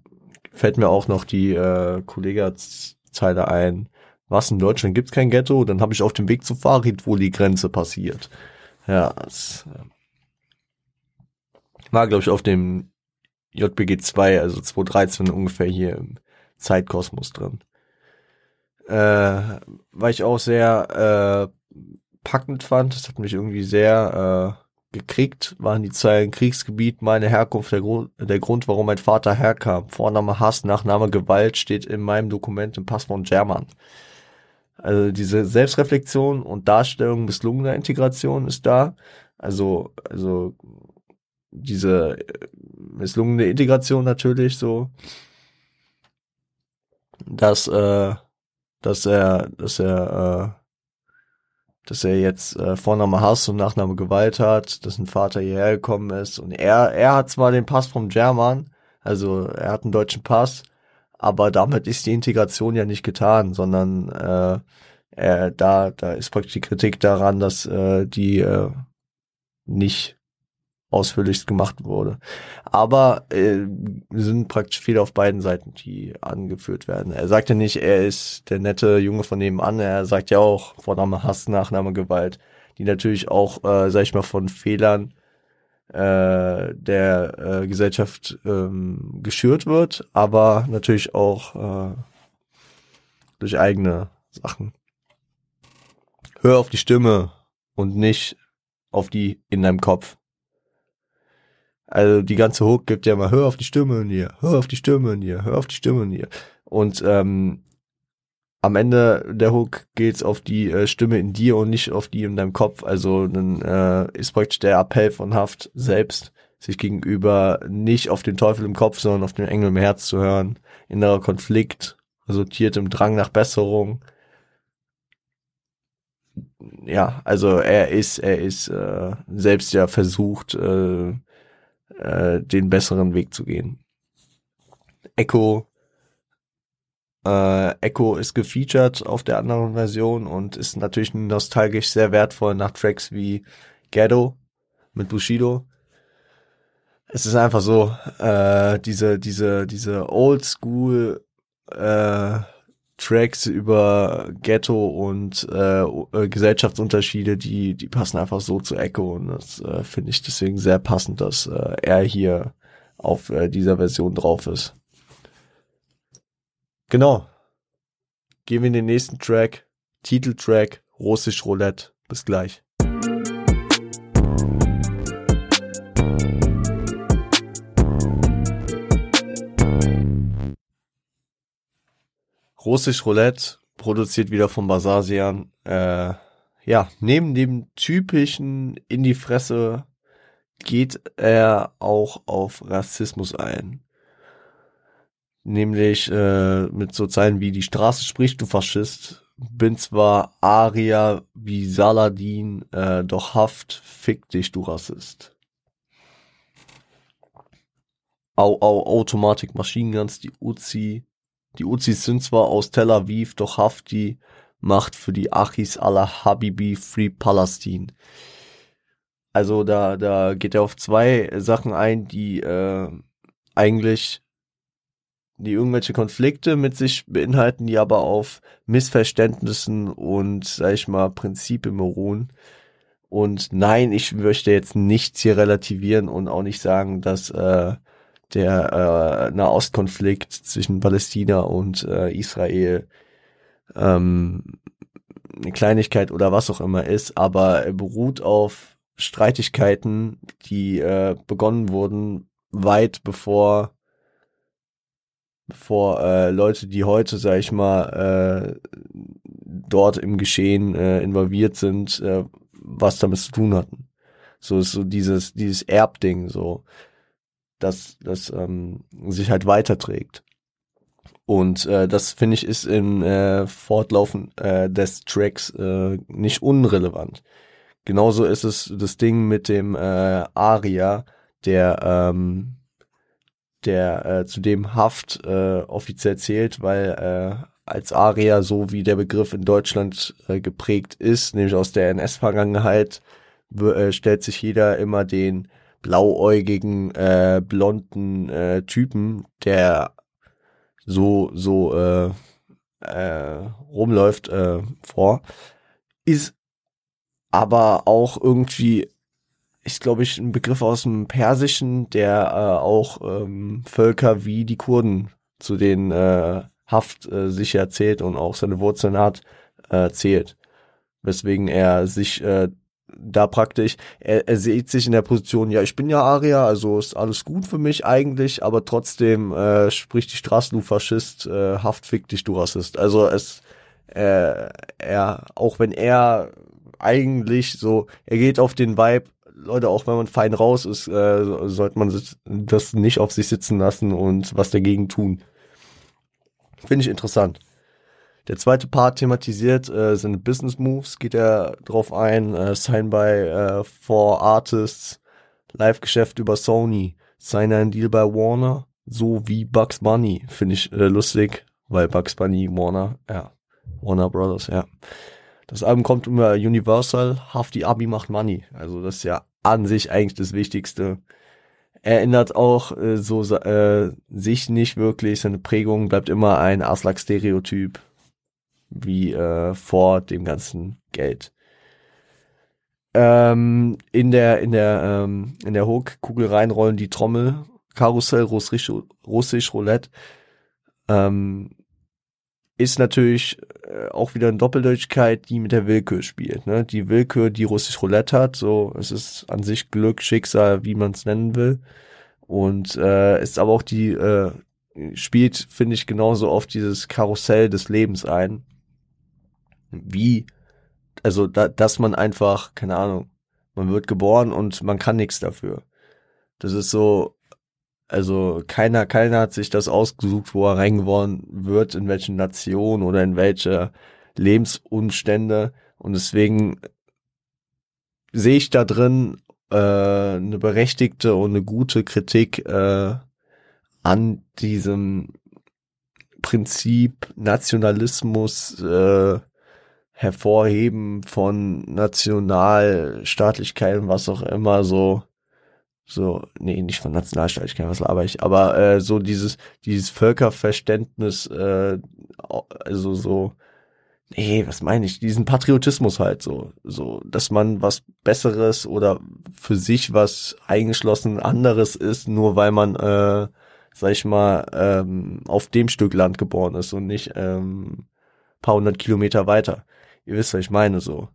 A: fällt mir auch noch die äh, Kollegazeile ein. Was in Deutschland gibt's kein Ghetto? Dann habe ich auf dem Weg zu Farid wohl die Grenze passiert. Ja, es, äh, war, glaube ich, auf dem JBG 2, also 2013 ungefähr hier im Zeitkosmos drin. Äh, war ich auch sehr äh, packend fand, das hat mich irgendwie sehr äh, gekriegt, waren die Zeilen Kriegsgebiet, meine Herkunft, der Grund, der Grund, warum mein Vater herkam. Vorname Hass, Nachname Gewalt steht in meinem Dokument im Pass von German. Also diese Selbstreflexion und Darstellung misslungener Integration ist da. Also, also diese äh, misslungene Integration natürlich so, dass äh, dass er dass er äh, dass er jetzt äh, Vorname Hass und Nachname Gewalt hat, dass ein Vater hierher gekommen ist. Und er er hat zwar den Pass vom German, also er hat einen deutschen Pass, aber damit ist die Integration ja nicht getan, sondern äh, er, da da ist praktisch die Kritik daran, dass äh, die äh, nicht ausführlichst gemacht wurde. Aber äh, sind praktisch viele auf beiden Seiten, die angeführt werden. Er sagt ja nicht, er ist der nette Junge von nebenan, er sagt ja auch Vorname Hass, Nachname Gewalt, die natürlich auch, äh, sag ich mal, von Fehlern äh, der äh, Gesellschaft ähm, geschürt wird, aber natürlich auch äh, durch eigene Sachen. Hör auf die Stimme und nicht auf die in deinem Kopf. Also die ganze Hook gibt ja mal, hör auf die Stimme in dir, hör auf die Stimme in dir, hör auf die Stimme in dir. Und ähm, am Ende der Hook geht's auf die äh, Stimme in dir und nicht auf die in deinem Kopf. Also dann äh, ist praktisch der Appell von Haft selbst, sich gegenüber nicht auf den Teufel im Kopf, sondern auf den Engel im Herz zu hören. Innerer Konflikt resultiert im Drang nach Besserung. Ja, also er ist, er ist äh, selbst ja versucht, äh, äh, den besseren Weg zu gehen. Echo Äh, Echo ist gefeatured auf der anderen Version und ist natürlich nostalgisch sehr wertvoll nach Tracks wie Ghetto mit Bushido. Es ist einfach so, äh, diese, diese, diese Oldschool äh, Tracks über Ghetto und äh, äh, Gesellschaftsunterschiede, die, die passen einfach so zu Echo und das äh, finde ich deswegen sehr passend, dass äh, er hier auf äh, dieser Version drauf ist. Genau. Gehen wir in den nächsten Track. Titeltrack, Russisch Roulette. Bis gleich. Russisch Roulette, produziert wieder von Basasian. Äh, ja, neben dem typischen in die Fresse geht er auch auf Rassismus ein. Nämlich äh, mit so Zeilen wie die Straße spricht, du Faschist, bin zwar Aria wie Saladin, äh, doch Haft, fick dich, du Rassist. Au, au, Automatik, Maschinenguns, die Uzi. Die Uzis sind zwar aus Tel Aviv, doch Hafti macht für die Achis Allah Habibi Free Palestine. Also da, da geht er auf zwei Sachen ein, die äh, eigentlich die irgendwelche Konflikte mit sich beinhalten, die aber auf Missverständnissen und, sag ich mal, Prinzipien beruhen. Und nein, ich möchte jetzt nichts hier relativieren und auch nicht sagen, dass äh, der äh, Nahostkonflikt zwischen Palästina und äh, Israel ähm, eine Kleinigkeit oder was auch immer ist, aber er beruht auf Streitigkeiten, die äh, begonnen wurden weit bevor bevor äh, Leute, die heute, sag ich mal, äh, dort im Geschehen äh, involviert sind, äh, was damit zu tun hatten. So ist so dieses dieses Erbding so das, das ähm, sich halt weiterträgt. Und äh, das finde ich ist im äh, Fortlaufen äh, des Tracks äh, nicht unrelevant. Genauso ist es das Ding mit dem äh, Aria, der ähm, der äh, zu dem Haft äh, offiziell zählt, weil äh, als Aria so wie der Begriff in Deutschland äh, geprägt ist, nämlich aus der NS-Vergangenheit, äh, stellt sich jeder immer den blauäugigen, äh, blonden äh, Typen, der so, so äh, äh, rumläuft, äh, vor, ist aber auch irgendwie, ist glaube ich ein Begriff aus dem Persischen, der äh, auch ähm, Völker wie die Kurden zu den äh, Haft äh, sich erzählt und auch seine Wurzeln hat, äh, zählt. Weswegen er sich äh, da praktisch, er, er sieht sich in der Position, ja, ich bin ja Aria, also ist alles gut für mich eigentlich, aber trotzdem äh, spricht die Straße, du Faschist, äh, haftfick dich, du Rassist. Also es, äh, er, auch wenn er eigentlich so, er geht auf den Vibe, Leute, auch wenn man fein raus ist, äh, sollte man das nicht auf sich sitzen lassen und was dagegen tun. Finde ich interessant. Der zweite Part thematisiert äh, seine Business Moves, geht er drauf ein, äh, Sign by äh, Four Artists, Live-Geschäft über Sony, Sign ein Deal bei Warner, so wie Bugs Bunny, finde ich äh, lustig, weil Bugs Bunny, Warner, ja, Warner Brothers, ja. Das Album kommt über Universal, Hafti Abi macht Money, also das ist ja an sich eigentlich das Wichtigste. Er ändert auch äh, so äh, sich nicht wirklich, seine Prägung bleibt immer ein Aslak-Stereotyp, wie äh, vor dem ganzen Geld. Ähm, in der in der ähm, in der Hook Kugel reinrollen die Trommel Karussell Russisch, Russisch Roulette ähm, ist natürlich äh, auch wieder eine Doppeldeutigkeit, die mit der Willkür spielt. Ne? Die Willkür, die Russisch Roulette hat, so es ist an sich Glück, Schicksal, wie man es nennen will. Und äh, ist aber auch die äh, spielt, finde ich, genauso oft dieses Karussell des Lebens ein wie, also da, dass man einfach, keine Ahnung, man wird geboren und man kann nichts dafür. Das ist so, also keiner, keiner hat sich das ausgesucht, wo er reingeboren wird, in welche Nation oder in welche Lebensumstände. Und deswegen sehe ich da drin äh, eine berechtigte und eine gute Kritik äh, an diesem Prinzip Nationalismus äh, hervorheben von Nationalstaatlichkeit und was auch immer so so nee nicht von Nationalstaatlichkeit was laber ich aber äh, so dieses dieses Völkerverständnis äh, also so nee was meine ich diesen Patriotismus halt so so dass man was besseres oder für sich was eingeschlossen anderes ist nur weil man äh, sag ich mal ähm, auf dem Stück Land geboren ist und nicht ähm, paar hundert Kilometer weiter ihr wisst, was ich meine, so.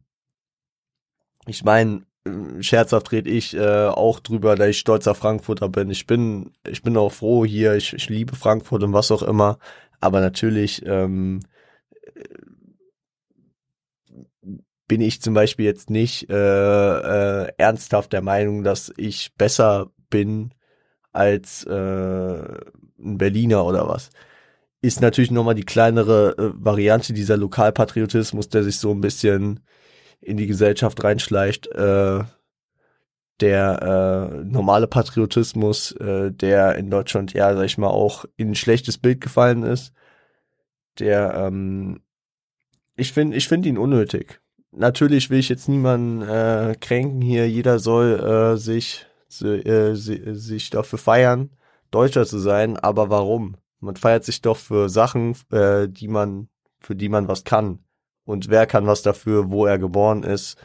A: Ich meine, äh, scherzhaft rede ich äh, auch drüber, dass ich stolzer Frankfurter bin. Ich bin, ich bin auch froh hier, ich, ich liebe Frankfurt und was auch immer. Aber natürlich ähm, bin ich zum Beispiel jetzt nicht äh, äh, ernsthaft der Meinung, dass ich besser bin als äh, ein Berliner oder was ist natürlich nochmal die kleinere äh, Variante dieser Lokalpatriotismus, der sich so ein bisschen in die Gesellschaft reinschleicht. Äh, der äh, normale Patriotismus, äh, der in Deutschland ja, sag ich mal, auch in ein schlechtes Bild gefallen ist, der, ähm, ich finde, ich finde ihn unnötig. Natürlich will ich jetzt niemanden äh, kränken hier. Jeder soll äh, sich äh, sich dafür feiern, Deutscher zu sein. Aber warum? Man feiert sich doch für Sachen, äh, die man, für die man was kann. Und wer kann was dafür, wo er geboren ist,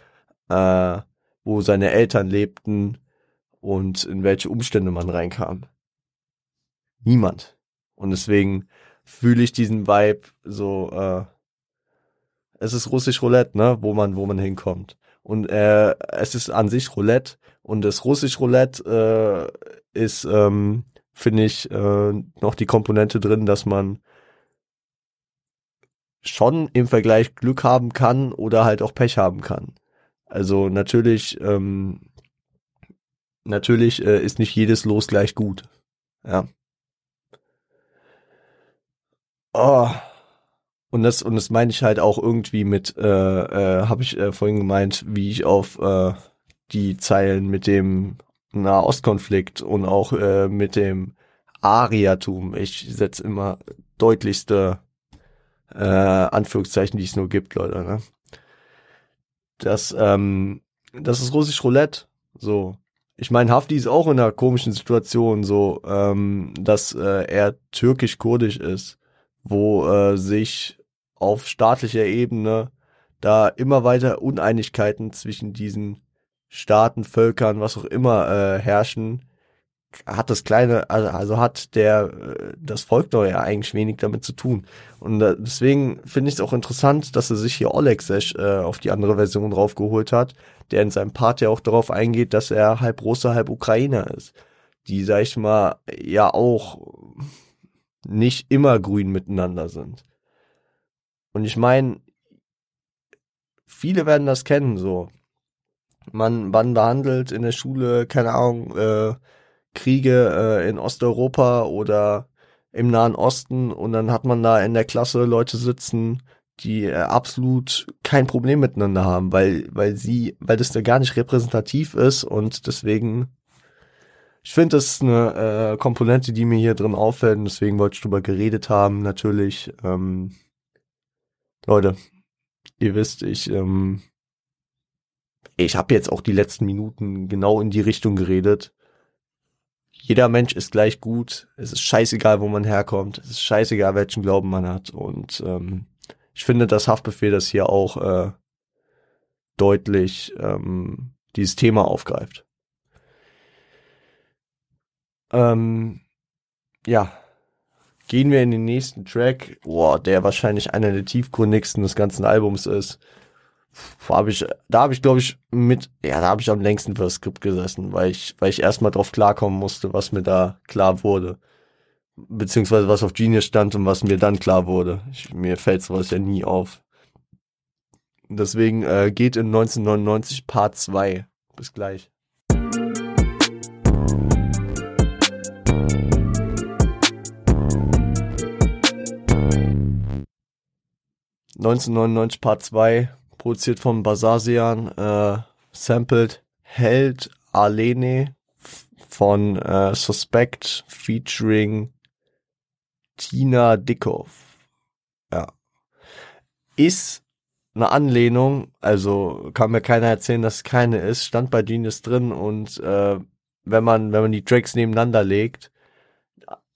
A: äh, wo seine Eltern lebten und in welche Umstände man reinkam. Niemand. Und deswegen fühle ich diesen Vibe so, äh, es ist russisch Roulette, ne, wo man, wo man hinkommt. Und äh, es ist an sich Roulette und das russisch Roulette äh, ist ähm, finde ich, äh, noch die Komponente drin, dass man schon im Vergleich Glück haben kann oder halt auch Pech haben kann. Also natürlich, ähm, natürlich äh, ist nicht jedes Los gleich gut. Ja. Oh. Und das, und das meine ich halt auch irgendwie mit, äh, äh, habe ich äh, vorhin gemeint, wie ich auf äh, die Zeilen mit dem Nahostkonflikt und auch äh, mit dem Ariatum. Ich setze immer deutlichste äh, Anführungszeichen, die es nur gibt, Leute. Ne? Das, ähm, das ist russisch Roulette. So. Ich meine, Hafti ist auch in einer komischen Situation, so, ähm, dass äh, er türkisch-kurdisch ist, wo äh, sich auf staatlicher Ebene da immer weiter Uneinigkeiten zwischen diesen Staaten, Völkern, was auch immer äh, herrschen, hat das kleine, also, also hat der äh, das Volk doch ja eigentlich wenig damit zu tun. Und äh, deswegen finde ich es auch interessant, dass er sich hier Olexesh äh, auf die andere Version draufgeholt hat, der in seinem Part ja auch darauf eingeht, dass er halb Russe, halb Ukrainer ist. Die, sag ich mal, ja auch nicht immer grün miteinander sind. Und ich meine, viele werden das kennen, so. Man, man behandelt in der Schule, keine Ahnung, äh, Kriege äh, in Osteuropa oder im Nahen Osten und dann hat man da in der Klasse Leute sitzen, die äh, absolut kein Problem miteinander haben, weil weil sie, weil das da gar nicht repräsentativ ist und deswegen ich finde, das ist eine äh, Komponente, die mir hier drin auffällt und deswegen wollte ich drüber geredet haben. Natürlich, ähm, Leute, ihr wisst, ich ähm, ich habe jetzt auch die letzten Minuten genau in die Richtung geredet jeder Mensch ist gleich gut. Es ist scheißegal, wo man herkommt. Es ist scheißegal, welchen Glauben man hat. Und ähm, ich finde, dass Haftbefehl das hier auch äh, deutlich ähm, dieses Thema aufgreift. Ähm, ja, gehen wir in den nächsten Track, boah, der wahrscheinlich einer der tiefgründigsten des ganzen Albums ist habe ich, da habe ich glaube ich mit, ja, da habe ich am längsten für das Skript gesessen, weil ich, weil ich erstmal drauf klarkommen musste, was mir da klar wurde. Beziehungsweise was auf Genius stand und was mir dann klar wurde. Ich, mir fällt sowas ja nie auf. Deswegen äh, geht in 1999 Part 2. Bis gleich. 1999 Part 2 produziert von Basasian, äh, sampled Held Alene von äh, Suspect featuring Tina Dickhoff. Ja. Ist eine Anlehnung, also kann mir keiner erzählen, dass es keine ist, stand bei Genius drin und äh, wenn man, wenn man die Tracks nebeneinander legt,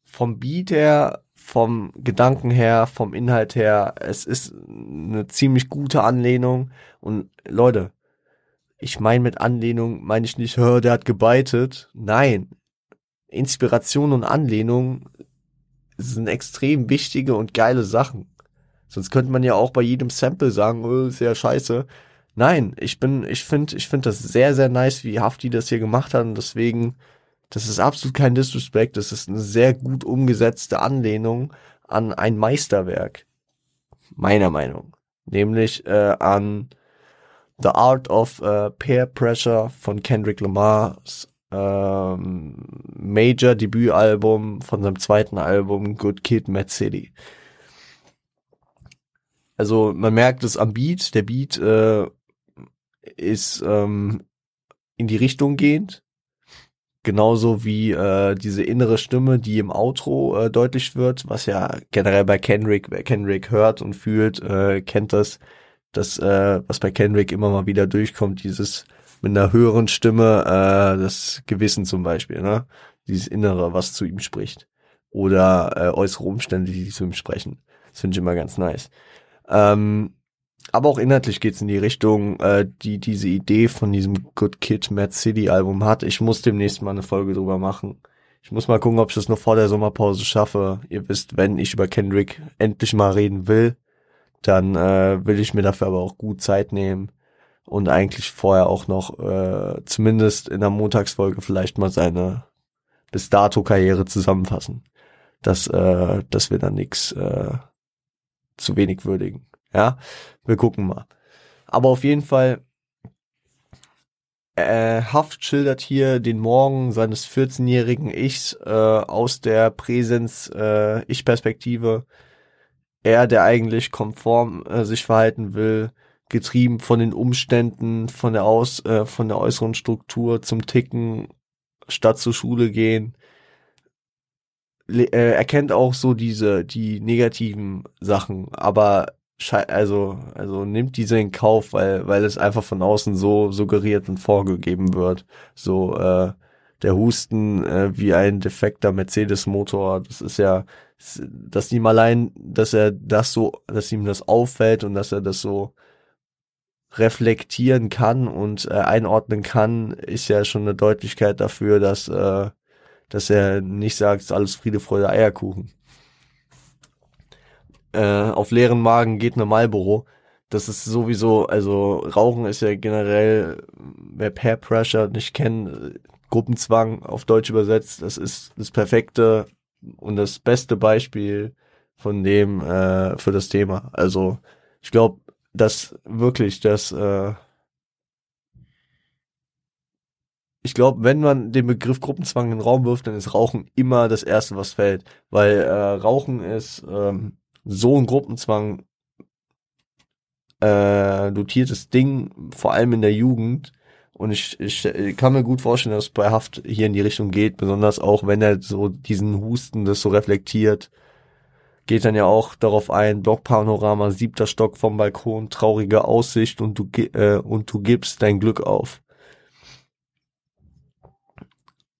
A: vom Beat her, vom Gedanken her, vom Inhalt her, es ist eine ziemlich gute Anlehnung und Leute, ich meine mit Anlehnung meine ich nicht, hör, der hat gebeitet. Nein. Inspiration und Anlehnung sind extrem wichtige und geile Sachen. Sonst könnte man ja auch bei jedem Sample sagen, oh, ist ja scheiße. Nein, ich bin, ich finde, ich finde das sehr, sehr nice, wie Hafti das hier gemacht hat und deswegen, das ist absolut kein Disrespect, das ist eine sehr gut umgesetzte Anlehnung an ein Meisterwerk. Meiner Meinung. Nämlich äh, an The Art of uh, Peer Pressure von Kendrick Lamars ähm, Major Debütalbum von seinem zweiten Album Good Kid, Mad City. Also man merkt es am Beat, der Beat äh, ist ähm, in die Richtung gehend. Genauso wie äh, diese innere Stimme, die im Outro äh, deutlich wird, was ja generell bei Kendrick, wer Kendrick hört und fühlt, äh, kennt das, das, äh, was bei Kendrick immer mal wieder durchkommt, dieses mit einer höheren Stimme, äh, das Gewissen zum Beispiel, ne? Dieses Innere, was zu ihm spricht. Oder äh, äußere Umstände, die zu ihm sprechen. Das finde ich immer ganz nice. Ähm, aber auch inhaltlich geht's in die Richtung, äh, die diese Idee von diesem Good Kid Mad City Album hat. Ich muss demnächst mal eine Folge drüber machen. Ich muss mal gucken, ob ich das noch vor der Sommerpause schaffe. Ihr wisst, wenn ich über Kendrick endlich mal reden will, dann äh, will ich mir dafür aber auch gut Zeit nehmen und eigentlich vorher auch noch äh, zumindest in der Montagsfolge vielleicht mal seine bis dato Karriere zusammenfassen, dass äh, dass wir dann nichts äh, zu wenig würdigen. Ja, wir gucken mal. Aber auf jeden Fall äh, Haft schildert hier den Morgen seines 14-jährigen Ichs äh, aus der Präsens äh, er, der eigentlich konform äh, sich verhalten will, getrieben von den Umständen, von der Aus, äh, von der äußeren Struktur zum Ticken, statt zur Schule gehen, äh, erkennt auch so diese die negativen Sachen, aber also also nimmt diese in Kauf, weil weil es einfach von außen so suggeriert und vorgegeben wird, so äh, der Husten äh, wie ein defekter Mercedes-Motor. Das ist ja, dass ihm allein, dass er das so, dass ihm das auffällt und dass er das so reflektieren kann und äh, einordnen kann, ist ja schon eine Deutlichkeit dafür, dass, äh, dass er nicht sagt, alles Friede, Freude, Eierkuchen. Äh, auf leeren Magen geht eine Marlboro. Das ist sowieso, also Rauchen ist ja generell, wer Peer Pressure nicht kennt, Gruppenzwang auf Deutsch übersetzt, das ist das perfekte und das beste Beispiel von dem äh, für das Thema. Also ich glaube, dass wirklich das äh, ich glaube, wenn man den Begriff Gruppenzwang in den Raum wirft, dann ist Rauchen immer das Erste, was fällt. Weil äh, Rauchen ist ähm, so ein Gruppenzwang äh, dotiertes Ding, vor allem in der Jugend, und ich, ich kann mir gut vorstellen, dass es bei Haft hier in die Richtung geht, besonders auch wenn er so diesen Husten das so reflektiert. Geht dann ja auch darauf ein, Blockpanorama, siebter Stock vom Balkon, traurige Aussicht und du, äh, und du gibst dein Glück auf.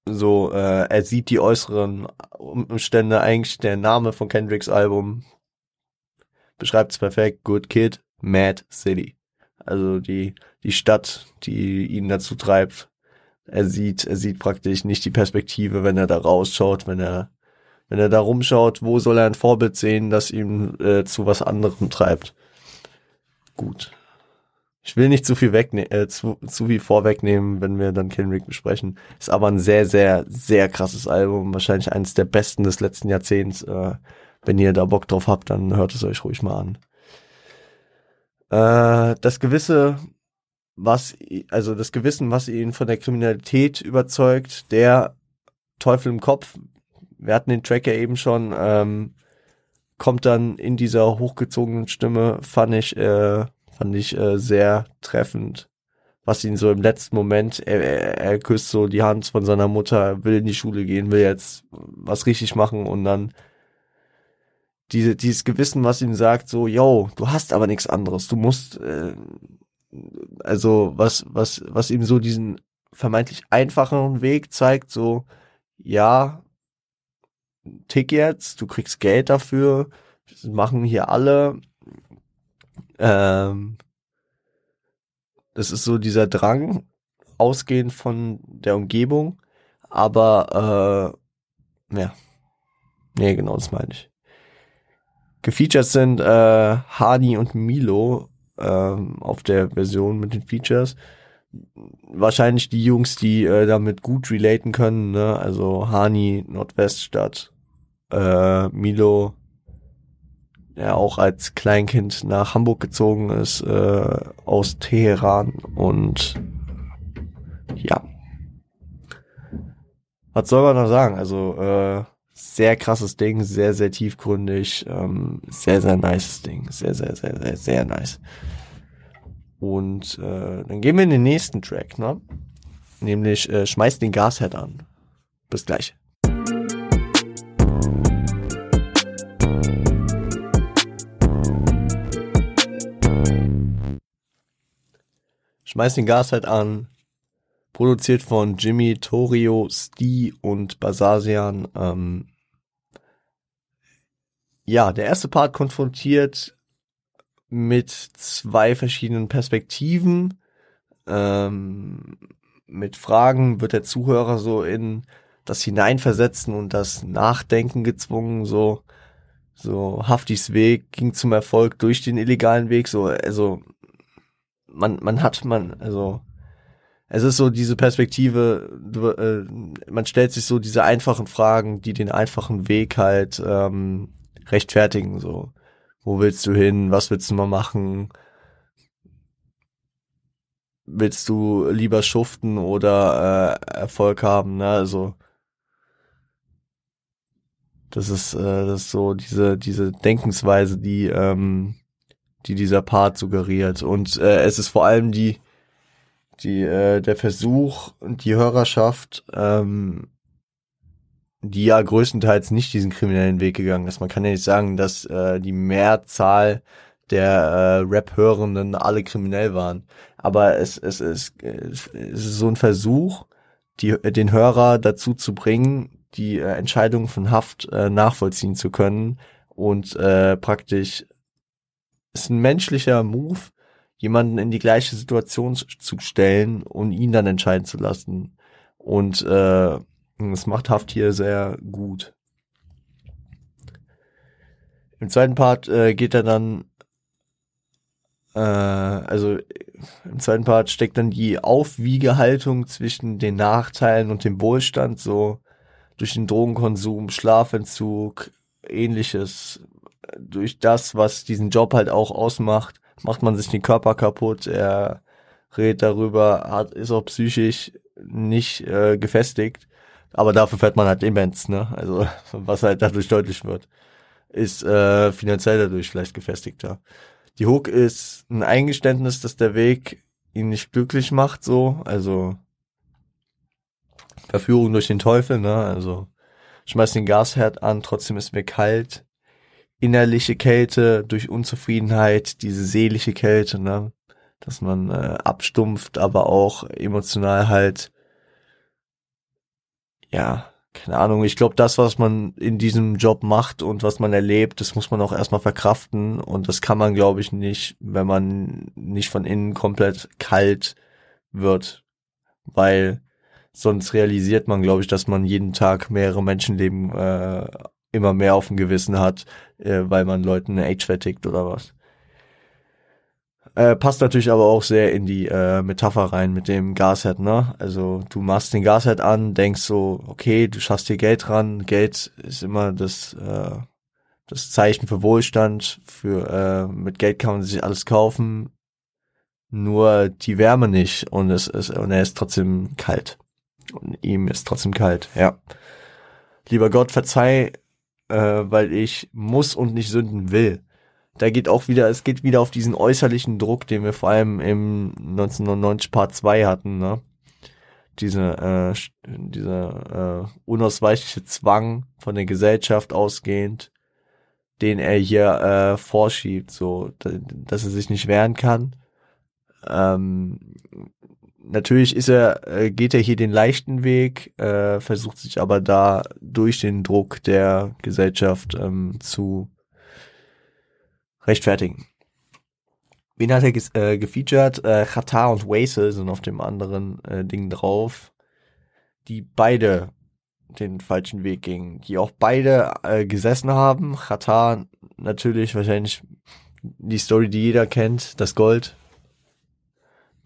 A: So, äh, er sieht die äußeren Umstände, eigentlich der Name von Kendricks Album beschreibt es perfekt. Good Kid, Mad City. Also die, die Stadt, die ihn dazu treibt. Er sieht, er sieht praktisch nicht die Perspektive, wenn er da rausschaut, wenn er, wenn er da rumschaut, wo soll er ein Vorbild sehen, das ihm äh, zu was anderem treibt. Gut. Ich will nicht zu viel wegnehmen, äh, zu, zu viel vorwegnehmen, wenn wir dann Kendrick besprechen. Ist aber ein sehr, sehr, sehr krasses Album. Wahrscheinlich eines der besten des letzten Jahrzehnts. Äh, wenn ihr da Bock drauf habt, dann hört es euch ruhig mal an. Äh, das gewisse, was, also das Gewissen, was ihn von der Kriminalität überzeugt, der Teufel im Kopf, wir hatten den Track ja eben schon, ähm, kommt dann in dieser hochgezogenen Stimme, fand ich, äh, fand ich äh, sehr treffend, was ihn so im letzten Moment, er, er, er küsst so die Hand von seiner Mutter, will in die Schule gehen, will jetzt was richtig machen und dann diese, dieses Gewissen, was ihm sagt, so, yo, du hast aber nichts anderes, du musst, äh, also was, was, was ihm so diesen vermeintlich einfacheren Weg zeigt, so, ja, tick jetzt, du kriegst Geld dafür, das machen hier alle. Ähm, das ist so dieser Drang, ausgehend von der Umgebung, aber äh, ja, nee, genau das meine ich. Gefeatured sind äh, Hani und Milo ähm, auf der Version mit den Features. Wahrscheinlich die Jungs, die äh, damit gut relaten können, ne? Also Hani, Nordweststadt, äh, Milo, der auch als Kleinkind nach Hamburg gezogen ist, äh, aus Teheran und ja. Was soll man noch sagen? Also, äh, sehr krasses Ding, sehr, sehr tiefgründig, ähm, sehr, sehr nices Ding, sehr, sehr, sehr, sehr, sehr nice. Und äh, dann gehen wir in den nächsten Track, ne? Nämlich äh, schmeißt den Gashead an. Bis gleich. Schmeiß den Gashead an, Produziert von Jimmy, Torio, Stee und Basasian. Ähm, ja, der erste Part konfrontiert mit zwei verschiedenen Perspektiven. Ähm, mit Fragen wird der Zuhörer so in das Hineinversetzen und das Nachdenken gezwungen, so, so Haftis Weg ging zum Erfolg durch den illegalen Weg, so, also, man, man hat, man, also, es ist so diese Perspektive, äh, man stellt sich so diese einfachen Fragen, die den einfachen Weg halt ähm, rechtfertigen. So, wo willst du hin? Was willst du mal machen? Willst du lieber schuften oder äh, Erfolg haben? Ne? Also das ist, äh, das ist so diese diese Denkensweise, die ähm, die dieser Part suggeriert. Und äh, es ist vor allem die die, äh, der Versuch und die Hörerschaft, ähm, die ja größtenteils nicht diesen kriminellen Weg gegangen ist. Man kann ja nicht sagen, dass äh, die Mehrzahl der äh, Rap-Hörenden alle kriminell waren. Aber es, es, es, es ist so ein Versuch, die, den Hörer dazu zu bringen, die äh, Entscheidung von Haft äh, nachvollziehen zu können und äh, praktisch ist ein menschlicher Move, jemanden in die gleiche Situation zu stellen und ihn dann entscheiden zu lassen. Und äh, das macht Haft hier sehr gut. Im zweiten Part äh, geht er dann, äh, also im zweiten Part steckt dann die Aufwiegehaltung zwischen den Nachteilen und dem Wohlstand, so durch den Drogenkonsum, Schlafentzug, ähnliches, durch das, was diesen Job halt auch ausmacht macht man sich den Körper kaputt, er redet darüber, hat, ist auch psychisch nicht äh, gefestigt, aber dafür fährt man halt immens, ne? Also (laughs) was halt dadurch deutlich wird, ist äh, finanziell dadurch vielleicht gefestigter. Die Hook ist ein Eingeständnis, dass der Weg ihn nicht glücklich macht, so, also Verführung durch den Teufel, ne? Also schmeiß den Gasherd an, trotzdem ist mir kalt innerliche Kälte durch Unzufriedenheit, diese seelische Kälte, ne? Dass man äh, abstumpft, aber auch emotional halt, ja, keine Ahnung, ich glaube, das, was man in diesem Job macht und was man erlebt, das muss man auch erstmal verkraften. Und das kann man, glaube ich, nicht, wenn man nicht von innen komplett kalt wird, weil sonst realisiert man, glaube ich, dass man jeden Tag mehrere Menschenleben äh, immer mehr auf dem Gewissen hat, äh, weil man Leuten eine Age vertickt oder was. Äh, passt natürlich aber auch sehr in die äh, Metapher rein mit dem Gashead, ne? Also du machst den Gashead an, denkst so, okay, du schaffst dir Geld ran. Geld ist immer das, äh, das Zeichen für Wohlstand. Für äh, mit Geld kann man sich alles kaufen. Nur die Wärme nicht und es ist und er ist trotzdem kalt. Und ihm ist trotzdem kalt, ja. Lieber Gott, verzeih äh, weil ich muss und nicht sünden will. Da geht auch wieder, es geht wieder auf diesen äußerlichen Druck, den wir vor allem im 1999 Part 2 hatten, ne? Diese, äh, dieser äh, unausweichliche Zwang von der Gesellschaft ausgehend, den er hier äh, vorschiebt, so, dass er sich nicht wehren kann. Ähm, natürlich ist er, äh, geht er hier den leichten Weg, äh, versucht sich aber da durch den Druck der Gesellschaft ähm, zu rechtfertigen. Wen hat er ge äh, gefeatured? Äh, Qatar und Waisel sind auf dem anderen äh, Ding drauf, die beide den falschen Weg gingen, die auch beide äh, gesessen haben. Qatar natürlich wahrscheinlich die Story, die jeder kennt, das Gold,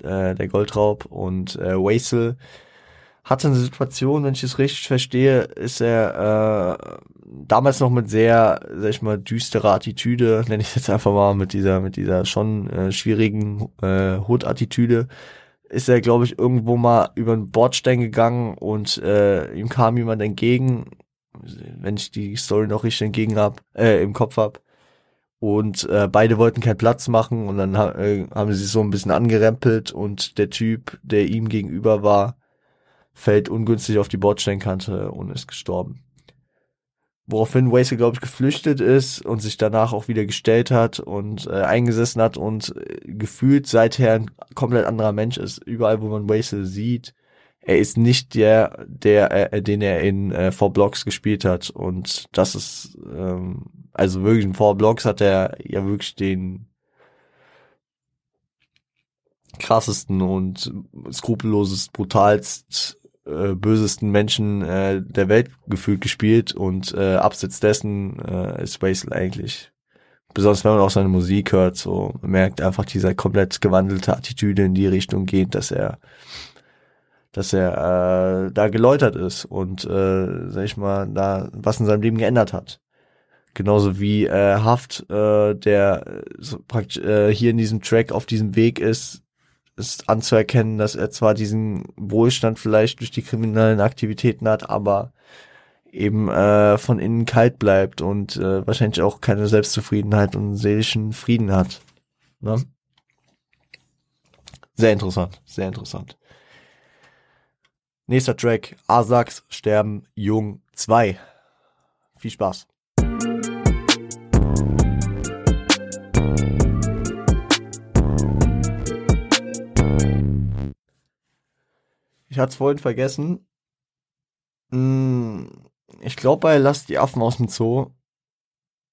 A: äh, der Goldraub und äh, Waisel hatte eine Situation, wenn ich es richtig verstehe, ist er äh, damals noch mit sehr, sag ich mal, düsterer Attitüde, (laughs) nenne ich jetzt einfach mal, mit dieser, mit dieser schon äh, schwierigen äh, Hood-Attitüde, ist er, glaube ich, irgendwo mal über den Bordstein gegangen und äh, ihm kam jemand entgegen, wenn ich die Story noch richtig entgegen hab, äh, im Kopf hab. Und äh, beide wollten keinen Platz machen und dann äh, haben sie so ein bisschen angerempelt und der Typ, der ihm gegenüber war, fällt ungünstig auf die Bordsteinkante und ist gestorben. Woraufhin Wasey, glaube ich, geflüchtet ist und sich danach auch wieder gestellt hat und äh, eingesessen hat und äh, gefühlt seither ein komplett anderer Mensch ist. Überall, wo man Wasey sieht, er ist nicht der, der, äh, den er in äh, Four Blocks gespielt hat. Und das ist, ähm, also wirklich in Four Blocks hat er ja wirklich den krassesten und skrupellosest, brutalst äh, bösesten Menschen äh, der Welt gefühlt gespielt und äh, abseits dessen äh, ist Basil eigentlich besonders wenn man auch seine Musik hört, so merkt einfach diese komplett gewandelte Attitüde in die Richtung geht, dass er dass er äh, da geläutert ist und äh, sag ich mal da was in seinem Leben geändert hat. Genauso wie äh, Haft, äh, der so praktisch äh, hier in diesem Track auf diesem Weg ist, ist anzuerkennen, dass er zwar diesen Wohlstand vielleicht durch die kriminellen Aktivitäten hat, aber eben äh, von innen kalt bleibt und äh, wahrscheinlich auch keine Selbstzufriedenheit und seelischen Frieden hat. Ne? Sehr interessant, sehr interessant. Nächster Track, Asaks sterben jung 2. Viel Spaß. Ich hatte es vorhin vergessen. Hm, ich glaube, bei Lass die Affen aus dem Zoo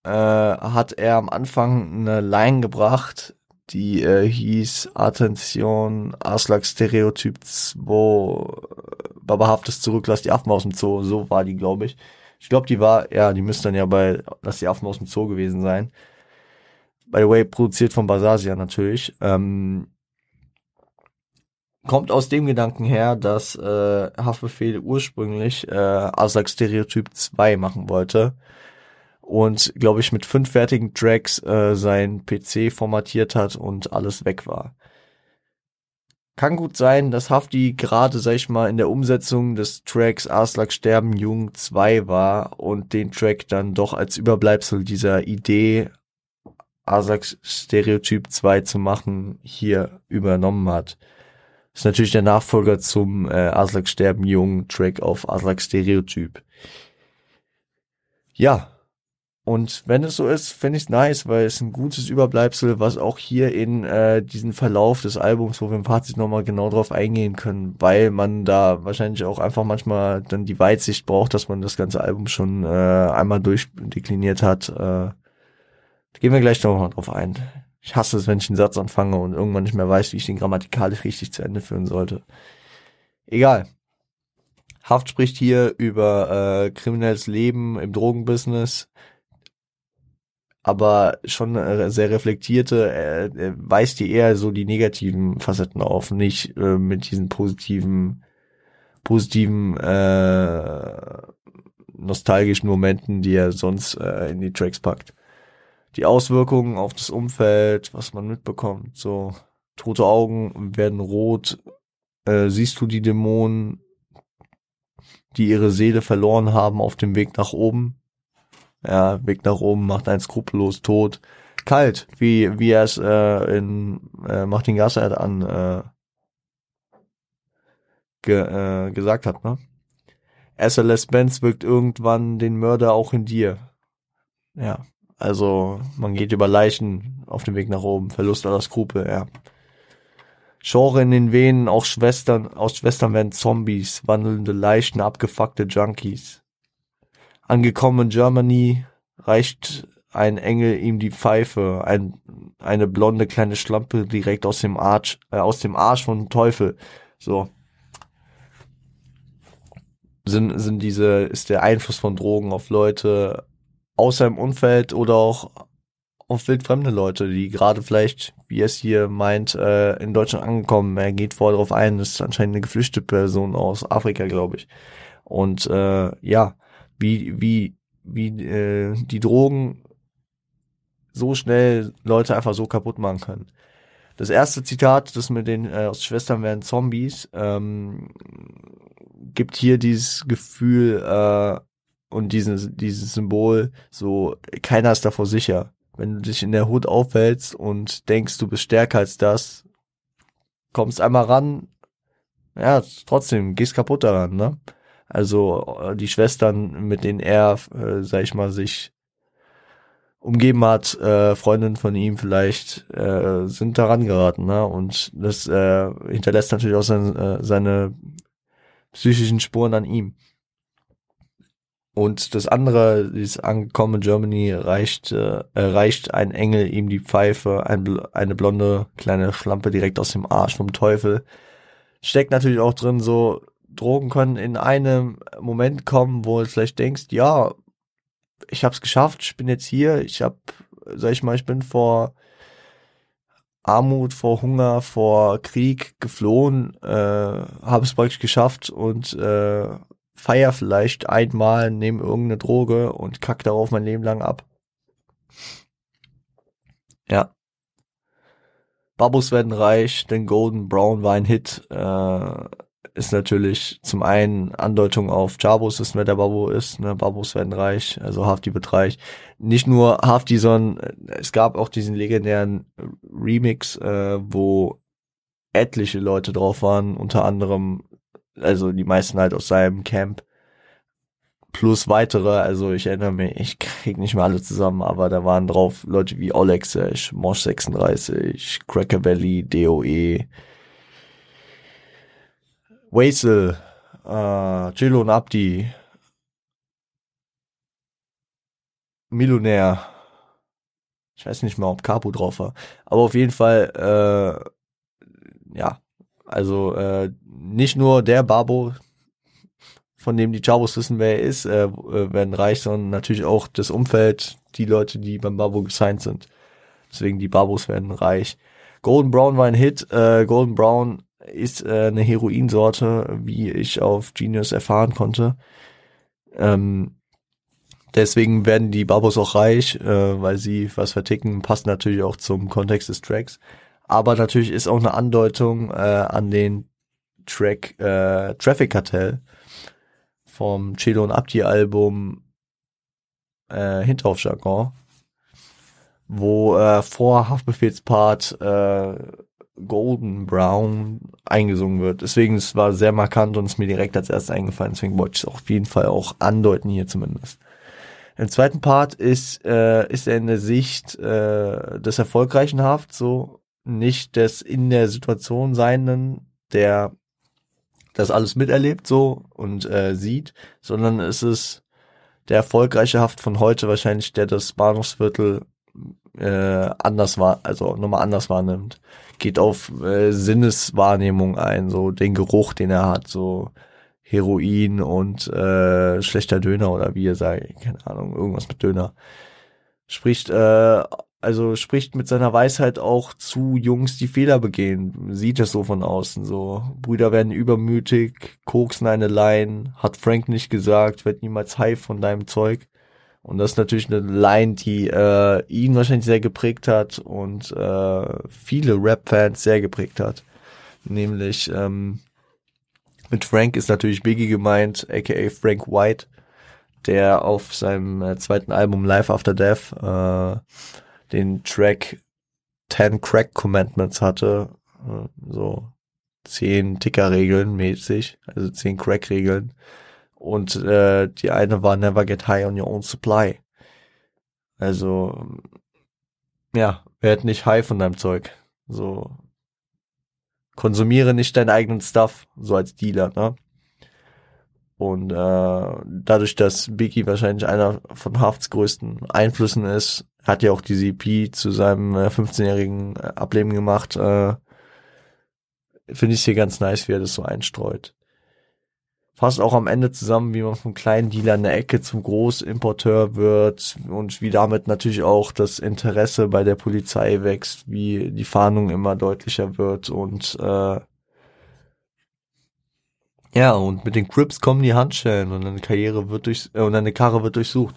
A: äh, hat er am Anfang eine Line gebracht, die äh, hieß Attention, Aslak Stereotyp 2, Babahaftes zurück, lass die Affen aus dem Zoo. So war die, glaube ich. Ich glaube, die war, ja, die müsste dann ja bei Lass die Affen aus dem Zoo gewesen sein. By the way, produziert von Basasia natürlich. Ähm, kommt aus dem Gedanken her, dass äh, Haftbefehl ursprünglich äh, Asak Stereotyp 2 machen wollte und glaube ich mit fünf fertigen Tracks äh, sein PC formatiert hat und alles weg war. Kann gut sein, dass Hafti gerade, sag ich mal, in der Umsetzung des Tracks Aslak Sterben Jung 2 war und den Track dann doch als Überbleibsel dieser Idee Aslak Stereotyp 2 zu machen hier übernommen hat ist natürlich der Nachfolger zum äh, Aslak Sterben Jung Track auf Aslak Stereotyp. Ja. Und wenn es so ist, finde ich es nice, weil es ein gutes Überbleibsel, was auch hier in äh, diesen Verlauf des Albums, wo wir im Fazit nochmal genau drauf eingehen können, weil man da wahrscheinlich auch einfach manchmal dann die Weitsicht braucht, dass man das ganze Album schon äh, einmal durchdekliniert hat. Äh, gehen wir gleich nochmal drauf ein. Ich hasse es, wenn ich einen Satz anfange und irgendwann nicht mehr weiß, wie ich den grammatikalisch richtig zu Ende führen sollte. Egal. Haft spricht hier über äh, kriminelles Leben im Drogenbusiness, aber schon äh, sehr reflektierte, er, er weist dir eher so die negativen Facetten auf, nicht äh, mit diesen positiven, positiven, äh, nostalgischen Momenten, die er sonst äh, in die Tracks packt die Auswirkungen auf das Umfeld, was man mitbekommt. So, tote Augen werden rot. Äh, siehst du die Dämonen, die ihre Seele verloren haben auf dem Weg nach oben? Ja, Weg nach oben macht einen skrupellos tot. Kalt, wie, wie er es äh, in äh, Martin Gasser an äh, ge, äh, gesagt hat, ne? SLS Benz wirkt irgendwann den Mörder auch in dir. Ja, Also man geht über Leichen auf dem Weg nach oben. Verlust aller Skrupel, ja. Genre in den Venen, auch Schwestern, aus Schwestern werden Zombies, wandelnde Leichen, abgefuckte Junkies. Angekommen in Germany reicht ein Engel ihm die Pfeife, ein, eine blonde kleine Schlampe direkt aus dem Arsch, äh, aus dem Arsch von Teufel. So. Sind, sind diese, ist der Einfluss von Drogen auf Leute aus seinem Umfeld oder auch auf wildfremde Leute, die gerade vielleicht, wie es hier meint, äh, in Deutschland angekommen. Er geht voll darauf ein, das ist anscheinend eine geflüchtete Person aus Afrika, glaube ich. Und äh, ja, wie, wie, wie äh, die Drogen so schnell Leute einfach so kaputt machen können. Das erste Zitat, das mit den äh, aus Schwestern werden Zombies, ähm, gibt hier dieses Gefühl äh, und diesen, dieses Symbol, so keiner ist davor sicher. Wenn du dich in der Hut aufhältst und denkst, du bist stärker als das, kommst einmal ran, ja, trotzdem, gehst kaputt daran, ne? Also äh, die Schwestern, mit denen er, äh, sag ich mal, sich umgeben hat, äh, Freundinnen von ihm vielleicht, äh, sind daran geraten, ne? Und das äh, hinterlässt natürlich auch sein, äh, seine psychischen Spuren an ihm. Und das andere, dieses angekommen in Germany, reicht, äh, reicht ein Engel ihm die Pfeife, ein, eine blonde kleine Schlampe direkt aus dem Arsch vom Teufel. Steckt natürlich auch drin, so Drogen können in einem Moment kommen, wo du vielleicht denkst, ja, ich hab's geschafft, ich bin jetzt hier, ich hab, sag ich mal, ich bin vor Armut, vor Hunger, vor Krieg geflohen, äh, habe es praktisch geschafft und äh, feier vielleicht einmal, nehme irgendeine Droge und kack darauf mein Leben lang ab. Ja. Babus werden reich, denn Golden Brown war ein Hit. Äh, ist natürlich zum einen Andeutung auf Jabos ist, wer der Babo ist. Ne? Babos werden reich, also Hafti wird reich. Nicht nur Hafti, sondern äh, es gab auch diesen legendären Remix, äh, wo etliche Leute drauf waren, unter anderem also die meisten halt aus seinem Camp. Plus weitere, also ich erinnere mich, ich krieg nicht mehr alle zusammen, aber da waren drauf Leute wie Olexesh, Mosh 36, Cracker Valley, DOE, Waisel, äh, Jilo und Abdi, Millionär, ich weiß nicht mal, ob Capo drauf war, aber auf jeden Fall, äh, ja, also äh, nicht nur der Babo, von dem die Chavos wissen, wer er ist, äh, äh, werden reich, sondern natürlich auch das Umfeld, die Leute, die beim Babo gesigned sind. Deswegen die Babos werden reich. Golden Brown war ein Hit. Äh, Golden Brown ist äh, eine Heroinsorte, wie ich auf Genius erfahren konnte. Ähm, deswegen werden die Babos auch reich, äh, weil sie was verticken. Passt natürlich auch zum Kontext des Tracks. Aber natürlich ist auch eine Andeutung äh, an den Track äh, Traffic Cartel vom Chelo und Abdi Album äh, Hinterhofjargon, wo äh, vor Haftbefehlspart äh, Golden Brown eingesungen wird. Deswegen es war sehr markant und ist mir direkt als erstes eingefallen. Deswegen wollte ich es auf jeden Fall auch andeuten hier zumindest. Im zweiten Part ist äh, ist er in der Sicht äh, des erfolgreichen Haft so nicht des in der Situation Seienden, der das alles miterlebt so und äh, sieht, sondern es ist der erfolgreiche Haft von heute wahrscheinlich, der das Bahnhofsviertel äh, anders war, also nochmal anders wahrnimmt. Geht auf äh, Sinneswahrnehmung ein, so den Geruch, den er hat, so Heroin und äh, schlechter Döner oder wie er sagt, keine Ahnung, irgendwas mit Döner. Spricht äh, also spricht mit seiner Weisheit auch zu Jungs, die Fehler begehen. Sieht es so von außen so. Brüder werden übermütig, koksen eine Line, hat Frank nicht gesagt, wird niemals high von deinem Zeug. Und das ist natürlich eine Line, die äh, ihn wahrscheinlich sehr geprägt hat und äh, viele Rap-Fans sehr geprägt hat. Nämlich ähm, mit Frank ist natürlich Biggie gemeint, aka Frank White, der auf seinem äh, zweiten Album Life After Death äh, den Track 10 Crack Commandments hatte, äh, so zehn Ticker-Regeln mäßig, also zehn Crack-Regeln. Und äh, die eine war Never get high on your own supply. Also, ja, werd nicht high von deinem Zeug. So, konsumiere nicht deinen eigenen Stuff, so als Dealer, ne? Und äh, dadurch, dass Biggie wahrscheinlich einer von Hafts größten Einflüssen ist, hat ja auch die EP zu seinem äh, 15-jährigen äh, Ableben gemacht, äh, finde ich hier ganz nice, wie er das so einstreut. Fasst auch am Ende zusammen, wie man vom kleinen Dealer in der Ecke zum Großimporteur wird und wie damit natürlich auch das Interesse bei der Polizei wächst, wie die Fahndung immer deutlicher wird und äh, ja, und mit den Crips kommen die Handschellen und eine Karriere wird durch, äh, und eine Karre wird durchsucht.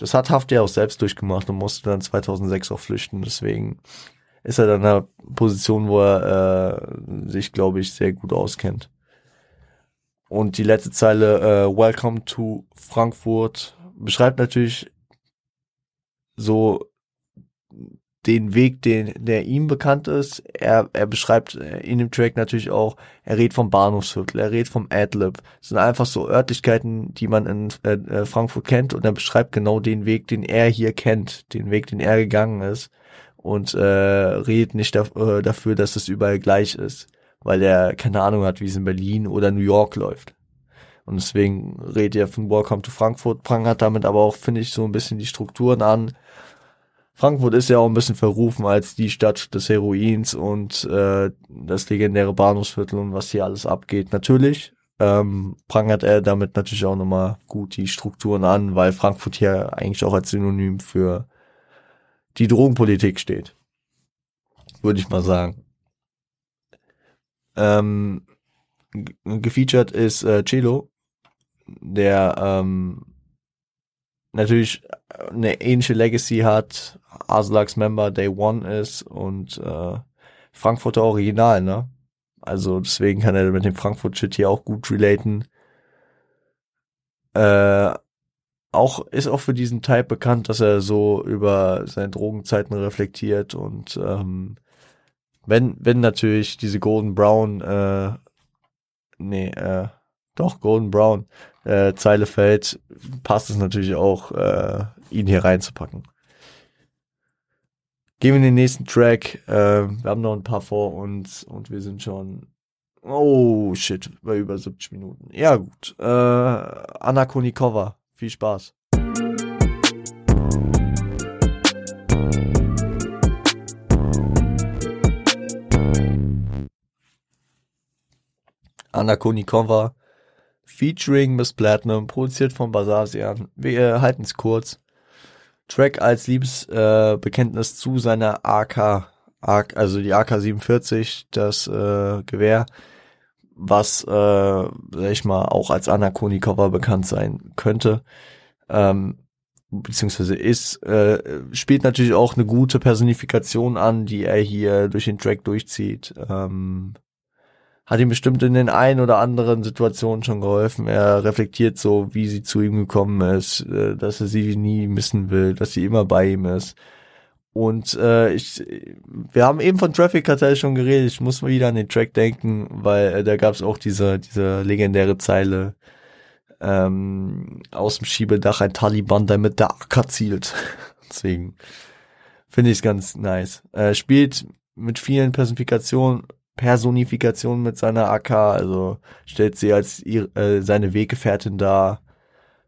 A: Das hat Haft ja auch selbst durchgemacht und musste dann 2006 auch flüchten. Deswegen ist er dann in einer Position, wo er äh, sich, glaube ich, sehr gut auskennt. Und die letzte Zeile, äh, Welcome to Frankfurt, beschreibt natürlich so den Weg, den, der ihm bekannt ist. Er, er beschreibt äh, in dem Track natürlich auch, er redet vom Bahnhofsviertel, er redet vom Adlib. Das sind einfach so Örtlichkeiten, die man in äh, äh, Frankfurt kennt und er beschreibt genau den Weg, den er hier kennt, den Weg, den er gegangen ist und äh, redet nicht da, äh, dafür, dass es überall gleich ist, weil er keine Ahnung hat, wie es in Berlin oder New York läuft. Und deswegen redet er von Welcome to Frankfurt, prangert damit aber auch, finde ich, so ein bisschen die Strukturen an, Frankfurt ist ja auch ein bisschen verrufen als die Stadt des Heroins und äh, das legendäre Bahnhofsviertel und was hier alles abgeht. Natürlich ähm, prangert er damit natürlich auch nochmal gut die Strukturen an, weil Frankfurt hier eigentlich auch als Synonym für die Drogenpolitik steht. Würde ich mal sagen. Ähm, gefeatured ist äh, Celo, der ähm, natürlich eine ähnliche Legacy hat, Aslax Member Day One ist und äh, Frankfurter Original, ne? Also deswegen kann er mit dem Frankfurt-Shit hier auch gut relaten. Äh, auch ist auch für diesen Type bekannt, dass er so über seine Drogenzeiten reflektiert und ähm, wenn wenn natürlich diese Golden Brown äh, nee äh, doch Golden Brown äh, Zeile fällt, passt es natürlich auch äh, ihn hier reinzupacken. Gehen wir in den nächsten Track. Äh, wir haben noch ein paar vor uns und wir sind schon. Oh shit, bei über 70 Minuten. Ja gut. Äh, Anna Konikova. Viel Spaß. Anna Konikova featuring Miss Platinum, produziert von Basasian. Wir halten es kurz. Track als Liebesbekenntnis äh, zu seiner AK, AK, also die AK-47, das äh, Gewehr, was, äh, sag ich mal, auch als Anna Konikova bekannt sein könnte. Ähm, beziehungsweise ist, äh, spielt natürlich auch eine gute Personifikation an, die er hier durch den Track durchzieht. Ähm, hat ihm bestimmt in den ein oder anderen Situationen schon geholfen. Er reflektiert so, wie sie zu ihm gekommen ist, äh, dass er sie nie missen will, dass sie immer bei ihm ist. Und äh, ich, wir haben eben von Traffic Cartel schon geredet. Ich muss mal wieder an den Track denken, weil äh, da gab es auch diese diese legendäre Zeile ähm, aus dem Schiebedach ein Taliban, der mit der AK zielt. (laughs) Deswegen finde ich es ganz nice. Äh, spielt mit vielen Personifikationen Personifikation mit seiner AK, also stellt sie als ihr, äh, seine Weggefährtin dar.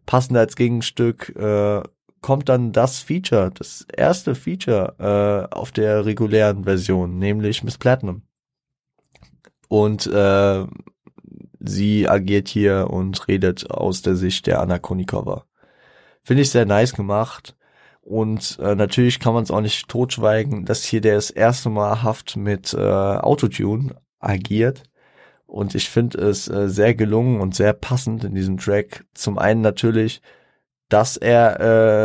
A: Passend als Gegenstück äh, kommt dann das Feature, das erste Feature äh, auf der regulären Version, nämlich Miss Platinum. Und äh, sie agiert hier und redet aus der Sicht der Anna Konikova. Finde ich sehr nice gemacht. Und äh, natürlich kann man es auch nicht totschweigen, dass hier der das erste Mal Haft mit äh, Autotune agiert. Und ich finde es äh, sehr gelungen und sehr passend in diesem Track. Zum einen natürlich, dass er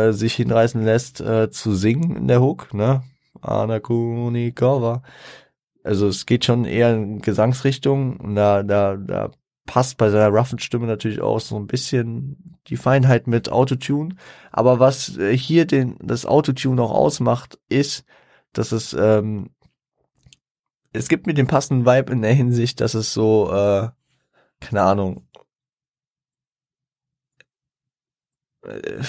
A: äh, sich hinreißen lässt äh, zu singen in der Hook, ne? Anna Kunikova. Also es geht schon eher in Gesangsrichtung da, da, da passt bei seiner roughen Stimme natürlich auch so ein bisschen die Feinheit mit Autotune. Aber was äh, hier den, das Autotune auch ausmacht, ist, dass es, ähm, es gibt mir den passenden Vibe in der Hinsicht, dass es so, äh, keine Ahnung, äh,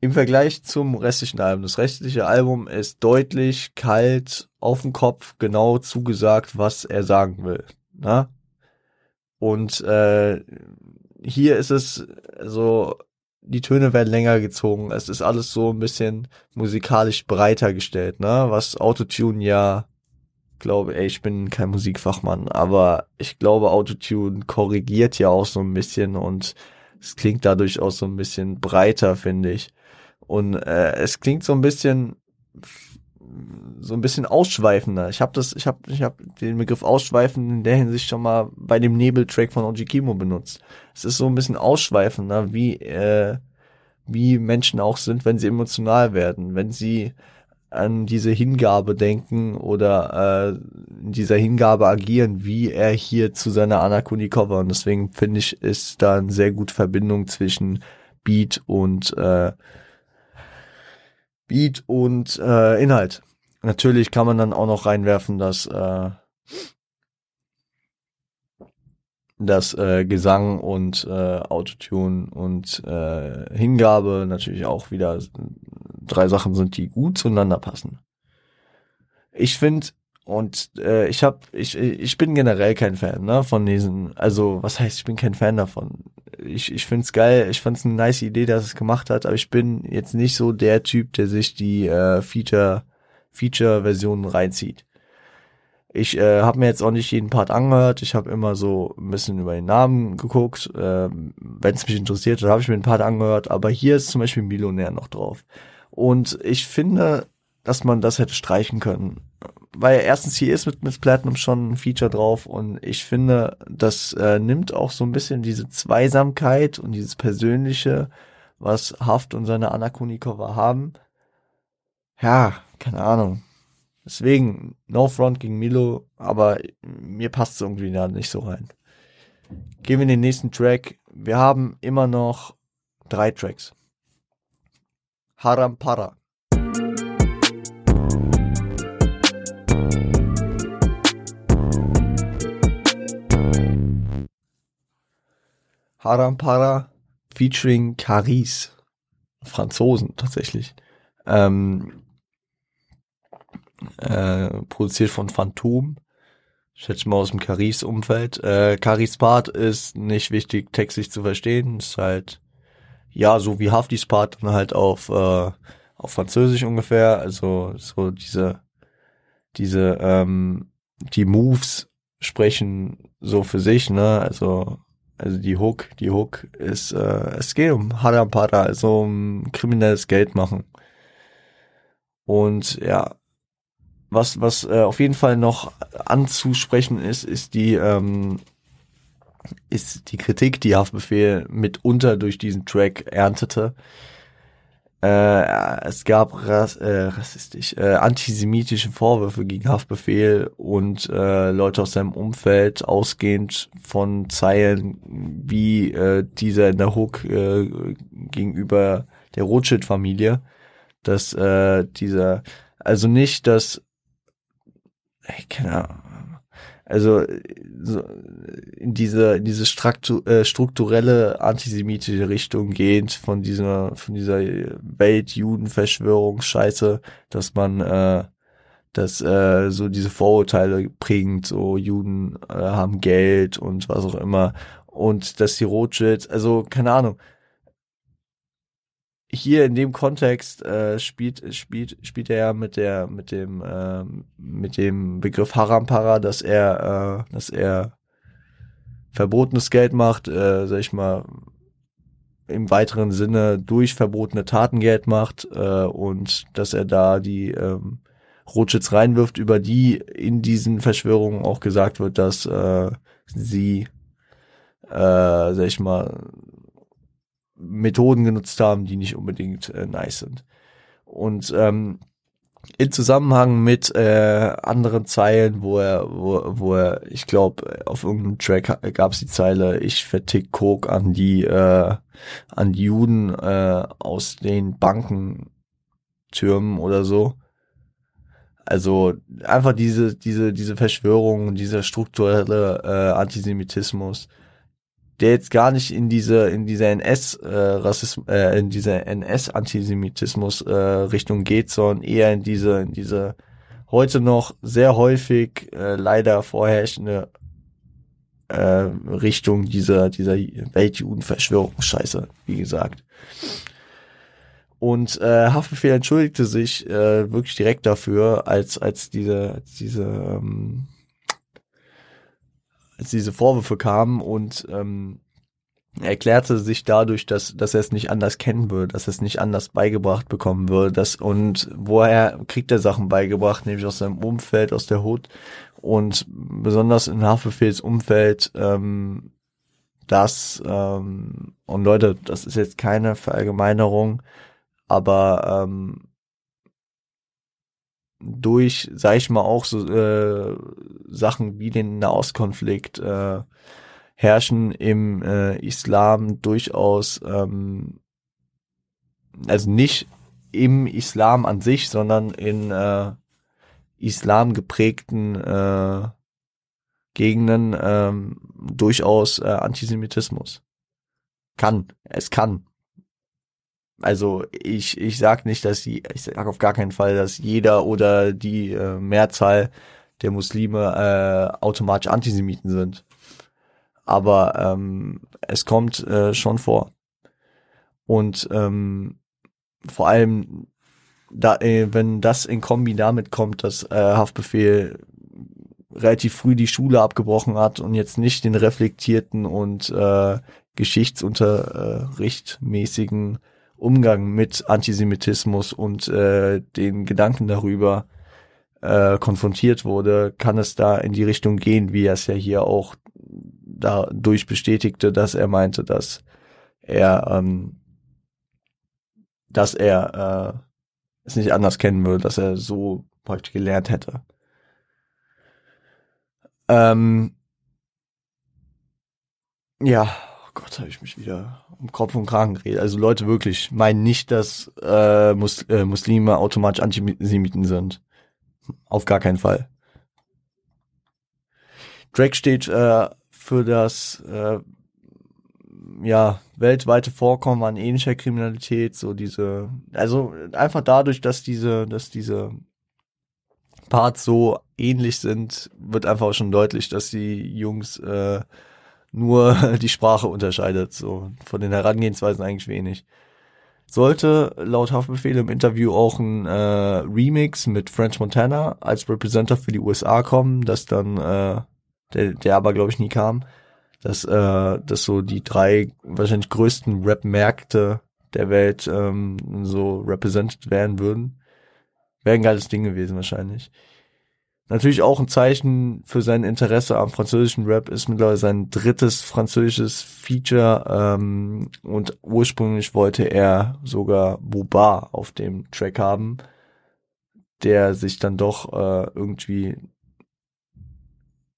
A: im Vergleich zum restlichen Album. Das restliche Album ist deutlich kalt, auf den Kopf, genau zugesagt, was er sagen will. Na? Und äh, hier ist es so, die Töne werden länger gezogen. Es ist alles so ein bisschen musikalisch breiter gestellt, ne? Was Autotune ja, glaube, ey, ich bin kein Musikfachmann, aber ich glaube, Autotune korrigiert ja auch so ein bisschen und es klingt dadurch auch so ein bisschen breiter, finde ich. Und äh, es klingt so ein bisschen so ein bisschen ausschweifender. Ich habe das, ich habe, ich habe den Begriff ausschweifend in der Hinsicht schon mal bei dem Nebeltrack von Oji Kimo benutzt. Es ist so ein bisschen ausschweifender, wie äh, wie Menschen auch sind, wenn sie emotional werden, wenn sie an diese Hingabe denken oder äh, in dieser Hingabe agieren, wie er hier zu seiner Anna Kunikova. Und deswegen finde ich, ist da eine sehr gute Verbindung zwischen Beat und äh, Beat und äh, Inhalt. Natürlich kann man dann auch noch reinwerfen, dass äh, dass äh, Gesang und äh, Autotune und äh, Hingabe natürlich auch wieder drei Sachen sind, die gut zueinander passen. Ich finde und äh, ich habe ich ich bin generell kein Fan ne von diesen also was heißt ich bin kein Fan davon. Ich, ich finde es geil, ich fand es eine nice Idee, dass es gemacht hat, aber ich bin jetzt nicht so der Typ, der sich die äh, Feature, Feature-Versionen reinzieht. Ich äh, habe mir jetzt auch nicht jeden Part angehört, ich habe immer so ein bisschen über den Namen geguckt, äh, wenn es mich interessiert, dann habe ich mir ein Part angehört, aber hier ist zum Beispiel Millionär noch drauf. Und ich finde, dass man das hätte streichen können weil erstens hier ist mit Miss Platinum schon ein Feature drauf und ich finde, das äh, nimmt auch so ein bisschen diese Zweisamkeit und dieses Persönliche, was Haft und seine Anna Kunikova haben. Ja, keine Ahnung. Deswegen, no front gegen Milo, aber mir passt es irgendwie da nicht so rein. Gehen wir in den nächsten Track. Wir haben immer noch drei Tracks. Haram Harampara featuring Caris. Franzosen tatsächlich. Ähm, äh, produziert von Phantom. Schätze mal aus dem Caris-Umfeld. Äh, Caris Part ist nicht wichtig, textlich zu verstehen. Ist halt, ja, so wie Haftis Part dann halt auf, äh, auf Französisch ungefähr. Also so diese, diese, ähm, die Moves sprechen so für sich, ne? Also also die Hook, die Hook ist, äh, es geht um Harampara, also um kriminelles Geld machen. Und ja, was, was äh, auf jeden Fall noch anzusprechen ist, ist die, ähm, ist die Kritik, die Haftbefehl mitunter durch diesen Track erntete. Äh, es gab ras äh, rassistisch, äh, antisemitische Vorwürfe gegen Haftbefehl und äh, Leute aus seinem Umfeld, ausgehend von Zeilen, wie äh, dieser in der Hook äh, gegenüber der Rothschild-Familie, dass äh, dieser, also nicht, dass, ich keine Ahnung, also so in diese in diese struktur, äh, strukturelle antisemitische Richtung gehend von dieser von dieser Weltjudenverschwörungsscheiße, dass man äh, dass äh, so diese Vorurteile prägend, so Juden äh, haben Geld und was auch immer. Und dass die Rothschilds, also keine Ahnung, hier in dem Kontext äh, spielt spielt spielt er ja mit der mit dem äh, mit dem Begriff Harampara, dass er äh, dass er verbotenes Geld macht, äh, sag ich mal im weiteren Sinne durch verbotene Taten Geld macht äh, und dass er da die ähm, Rothschilds reinwirft, über die in diesen Verschwörungen auch gesagt wird, dass äh, sie äh, sag ich mal Methoden genutzt haben, die nicht unbedingt äh, nice sind. Und ähm, in Zusammenhang mit äh, anderen Zeilen, wo er, wo, wo er, ich glaube, auf irgendeinem Track gab es die Zeile, ich vertick Coke an die, äh, an die Juden äh, aus den Bankentürmen oder so. Also einfach diese, diese, diese Verschwörung, dieser strukturelle äh, Antisemitismus der jetzt gar nicht in diese in diese NS äh, Rassismus äh, in diese NS Antisemitismus äh, Richtung geht, sondern eher in diese in diese heute noch sehr häufig äh, leider vorherrschende äh, Richtung dieser dieser Weltjudenverschwörungsscheiße, wie gesagt. Und äh, Haftbefehl entschuldigte sich äh, wirklich direkt dafür, als als diese als diese ähm, als diese Vorwürfe kamen und ähm, erklärte sich dadurch, dass, dass er es nicht anders kennen würde, dass er es nicht anders beigebracht bekommen würde. Dass, und woher kriegt er Sachen beigebracht, nämlich aus seinem Umfeld, aus der Hut. Und besonders in Haftbefehls Umfeld, ähm, das, ähm, und Leute, das ist jetzt keine Verallgemeinerung, aber ähm, durch, sag ich mal, auch so äh, Sachen wie den Nahostkonflikt äh, herrschen im äh, Islam durchaus, ähm, also nicht im Islam an sich, sondern in äh, Islam geprägten äh, Gegenden ähm, durchaus äh, Antisemitismus. Kann, es kann. Also ich, ich sag nicht, dass die, ich sag auf gar keinen Fall, dass jeder oder die äh, Mehrzahl der Muslime äh, automatisch Antisemiten sind. Aber ähm, es kommt äh, schon vor. Und ähm, vor allem, da, äh, wenn das in Kombi damit kommt, dass äh, Haftbefehl relativ früh die Schule abgebrochen hat und jetzt nicht den reflektierten und äh, geschichtsunterrichtmäßigen Umgang mit Antisemitismus und äh, den Gedanken darüber äh, konfrontiert wurde, kann es da in die Richtung gehen, wie er es ja hier auch dadurch bestätigte, dass er meinte, dass er, ähm, dass er äh, es nicht anders kennen würde, dass er so praktisch gelernt hätte. Ähm, ja, Gott, habe ich mich wieder um Kopf und Kragen geredet. Also Leute wirklich meinen nicht, dass äh, Mus äh, Muslime automatisch Antisemiten sind. Auf gar keinen Fall. Drake steht äh, für das äh, ja weltweite Vorkommen an ähnlicher Kriminalität, so diese, also einfach dadurch, dass diese, dass diese Parts so ähnlich sind, wird einfach schon deutlich, dass die Jungs äh, nur (laughs) die Sprache unterscheidet. So von den Herangehensweisen eigentlich wenig. Sollte laut Haftbefehl im Interview auch ein äh, Remix mit French Montana als Representative für die USA kommen, das dann, äh, der, der aber glaube ich nie kam, dass, äh, dass so die drei wahrscheinlich größten Rap-Märkte der Welt ähm, so represented werden würden. Wäre ein geiles Ding gewesen wahrscheinlich. Natürlich auch ein Zeichen für sein Interesse am französischen Rap ist mittlerweile sein drittes französisches Feature ähm, und ursprünglich wollte er sogar Boba auf dem Track haben, der sich dann doch äh, irgendwie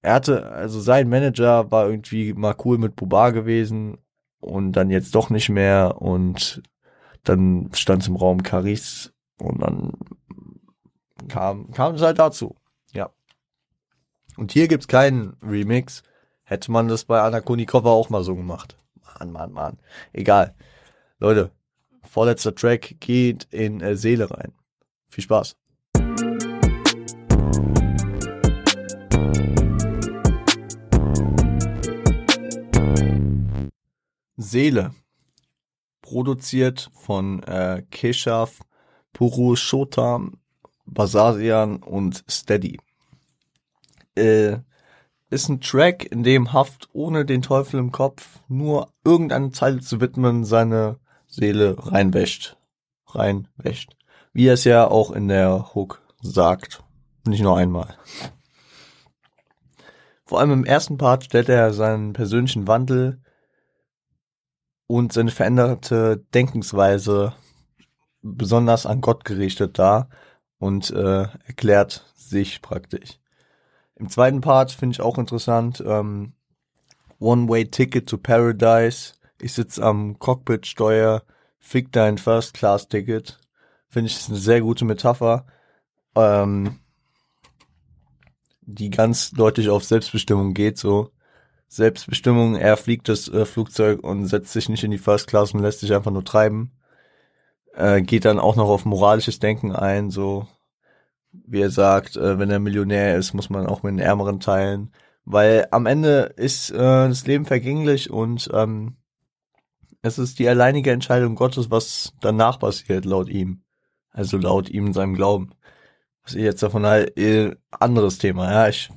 A: er hatte, also sein Manager war irgendwie mal cool mit Boba gewesen und dann jetzt doch nicht mehr und dann stand es im Raum Caris und dann kam, kam es halt dazu. Und hier gibt's keinen Remix. Hätte man das bei Anna Konikova auch mal so gemacht. Mann, Mann, Mann. Egal. Leute, vorletzter Track geht in äh, Seele rein. Viel Spaß. Seele. Produziert von äh, Keshav, Purushotam, Basasian und Steady äh, ist ein Track, in dem Haft ohne den Teufel im Kopf nur irgendeine Zeile zu widmen seine Seele reinwäscht. Reinwäscht. Wie er es ja auch in der Hook sagt. Nicht nur einmal. Vor allem im ersten Part stellt er seinen persönlichen Wandel und seine veränderte Denkensweise besonders an Gott gerichtet dar und äh, erklärt sich praktisch. Im zweiten Part finde ich auch interessant, ähm, One-Way-Ticket to Paradise. Ich sitze am Cockpit-Steuer, fick dein First-Class-Ticket. Finde ich ist eine sehr gute Metapher, ähm, die ganz deutlich auf Selbstbestimmung geht, so. Selbstbestimmung. Er fliegt das äh, Flugzeug und setzt sich nicht in die First Class und lässt sich einfach nur treiben. Äh, geht dann auch noch auf moralisches Denken ein, so wie er sagt, äh, wenn er Millionär ist, muss man auch mit den Ärmeren teilen. Weil am Ende ist äh, das Leben vergänglich und ähm, es ist die alleinige Entscheidung Gottes, was danach passiert, laut ihm. Also laut ihm in seinem Glauben. Was ich jetzt davon halt, äh, anderes Thema, ja, ich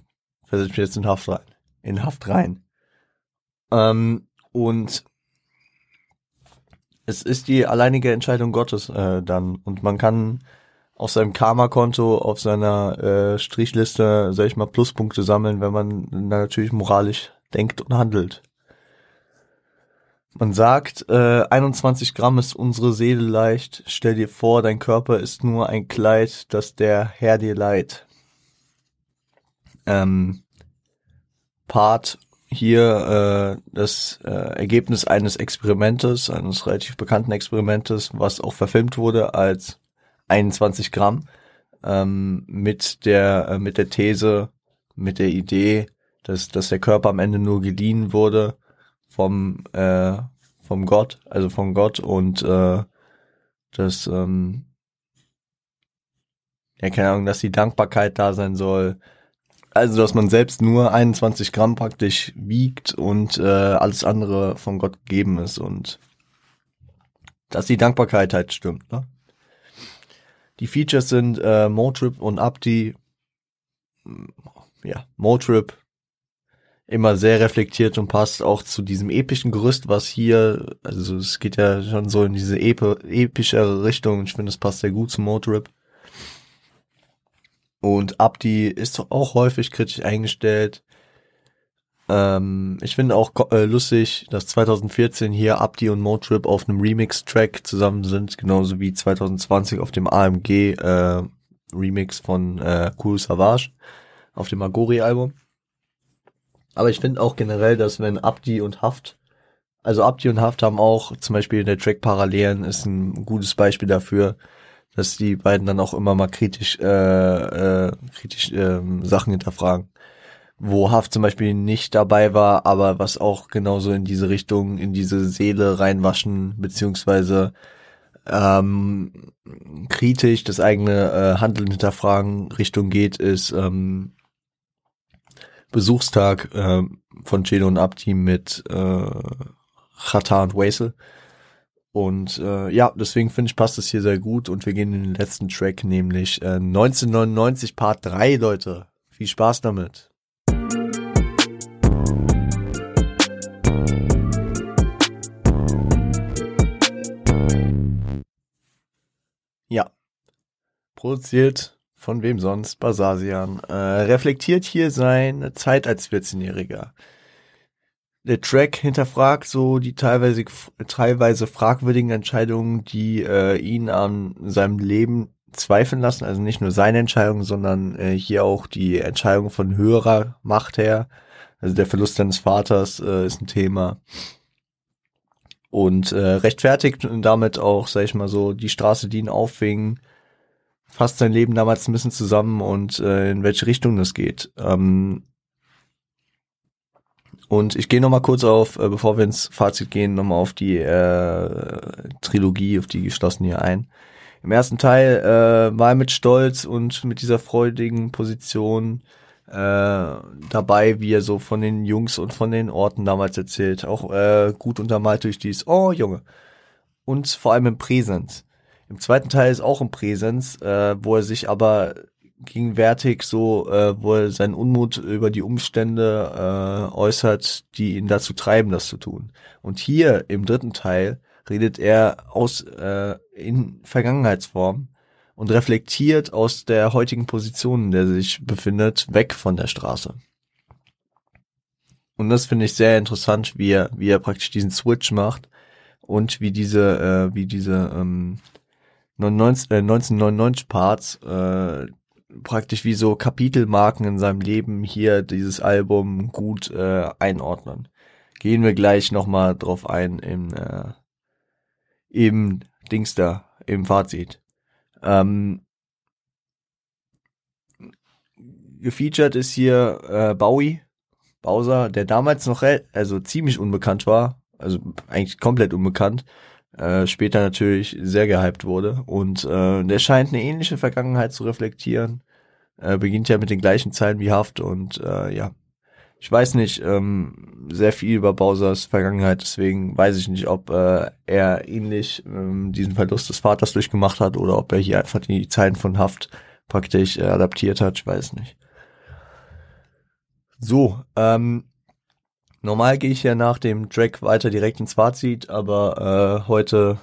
A: versetze mich jetzt in Haft rein. In Haft rein. Ähm, und es ist die alleinige Entscheidung Gottes äh, dann. Und man kann auf seinem Karma-Konto, auf seiner äh, Strichliste, sag ich mal, Pluspunkte sammeln, wenn man natürlich moralisch denkt und handelt. Man sagt, äh, 21 Gramm ist unsere Seele leicht. Stell dir vor, dein Körper ist nur ein Kleid, das der Herr dir leiht. Ähm, Part hier äh, das äh, Ergebnis eines Experimentes, eines relativ bekannten Experimentes, was auch verfilmt wurde als 21 Gramm, ähm, mit der äh, mit der These, mit der Idee, dass dass der Körper am Ende nur geliehen wurde vom, äh, vom Gott, also von Gott und äh, das, ähm, ja, keine Ahnung, dass die Dankbarkeit da sein soll. Also, dass man selbst nur 21 Gramm praktisch wiegt und äh, alles andere von Gott gegeben ist und dass die Dankbarkeit halt stimmt. Ne? Die Features sind äh, Motrip und Abdi. Ja, Motrip immer sehr reflektiert und passt auch zu diesem epischen Gerüst, was hier, also es geht ja schon so in diese epi epischere Richtung. Ich finde, es passt sehr gut zum Motorrip. Und Abdi ist auch häufig kritisch eingestellt. Ähm, ich finde auch äh, lustig, dass 2014 hier Abdi und Motrip auf einem Remix-Track zusammen sind, genauso wie 2020 auf dem AMG äh, Remix von äh, Cool Savage auf dem Agori-Album. Aber ich finde auch generell, dass wenn Abdi und Haft, also Abdi und Haft haben auch zum Beispiel in der Track Parallelen ist ein gutes Beispiel dafür, dass die beiden dann auch immer mal kritisch, äh, äh, kritisch äh, Sachen hinterfragen. Wo Haft zum Beispiel nicht dabei war, aber was auch genauso in diese Richtung, in diese Seele reinwaschen, beziehungsweise ähm, kritisch das eigene äh, Handeln hinterfragen Richtung geht, ist ähm, Besuchstag äh, von Chelo und Abdi mit äh, Chata und Wasel. Und äh, ja, deswegen finde ich, passt das hier sehr gut und wir gehen in den letzten Track, nämlich äh, 1999 Part 3, Leute. Viel Spaß damit. Ja. Produziert von wem sonst? Basasian. Äh, reflektiert hier seine Zeit als 14-Jähriger. Der Track hinterfragt so die teilweise, teilweise fragwürdigen Entscheidungen, die äh, ihn an seinem Leben zweifeln lassen. Also nicht nur seine Entscheidung, sondern äh, hier auch die Entscheidung von höherer Macht her. Also der Verlust seines Vaters äh, ist ein Thema. Und äh, rechtfertigt damit auch, sag ich mal so, die Straße, die ihn auffing, fasst sein Leben damals ein bisschen zusammen und äh, in welche Richtung das geht. Ähm, und ich gehe nochmal kurz auf, äh, bevor wir ins Fazit gehen, nochmal auf die äh, Trilogie, auf die geschlossene hier ein. Im ersten Teil äh, war er mit Stolz und mit dieser freudigen Position äh, dabei, wie er so von den Jungs und von den Orten damals erzählt. Auch äh, gut untermalt durch dies, oh Junge. Und vor allem im Präsens. Im zweiten Teil ist auch ein Präsens, äh, wo er sich aber gegenwärtig so, äh, wo er seinen Unmut über die Umstände äh, äußert, die ihn dazu treiben, das zu tun. Und hier im dritten Teil redet er aus äh, in Vergangenheitsform und reflektiert aus der heutigen Position, in der er sich befindet, weg von der Straße. Und das finde ich sehr interessant, wie er, wie er praktisch diesen Switch macht und wie diese, äh, wie diese ähm, 19, äh, 1999 Parts äh, praktisch wie so Kapitelmarken in seinem Leben hier dieses Album gut äh, einordnen. Gehen wir gleich nochmal drauf ein im, äh, im Dings da, im Fazit. Ähm, gefeatured ist hier äh, Bowie Bowser, der damals noch also ziemlich unbekannt war, also eigentlich komplett unbekannt, äh, später natürlich sehr gehypt wurde und äh, der scheint eine ähnliche Vergangenheit zu reflektieren. Äh, beginnt ja mit den gleichen Zeilen wie Haft und äh, ja, ich weiß nicht ähm, sehr viel über Bowsers Vergangenheit, deswegen weiß ich nicht, ob äh, er ähnlich ähm, diesen Verlust des Vaters durchgemacht hat oder ob er hier einfach die Zeilen von Haft praktisch äh, adaptiert hat, ich weiß nicht. So, ähm, normal gehe ich ja nach dem Track weiter direkt ins Fazit, aber äh, heute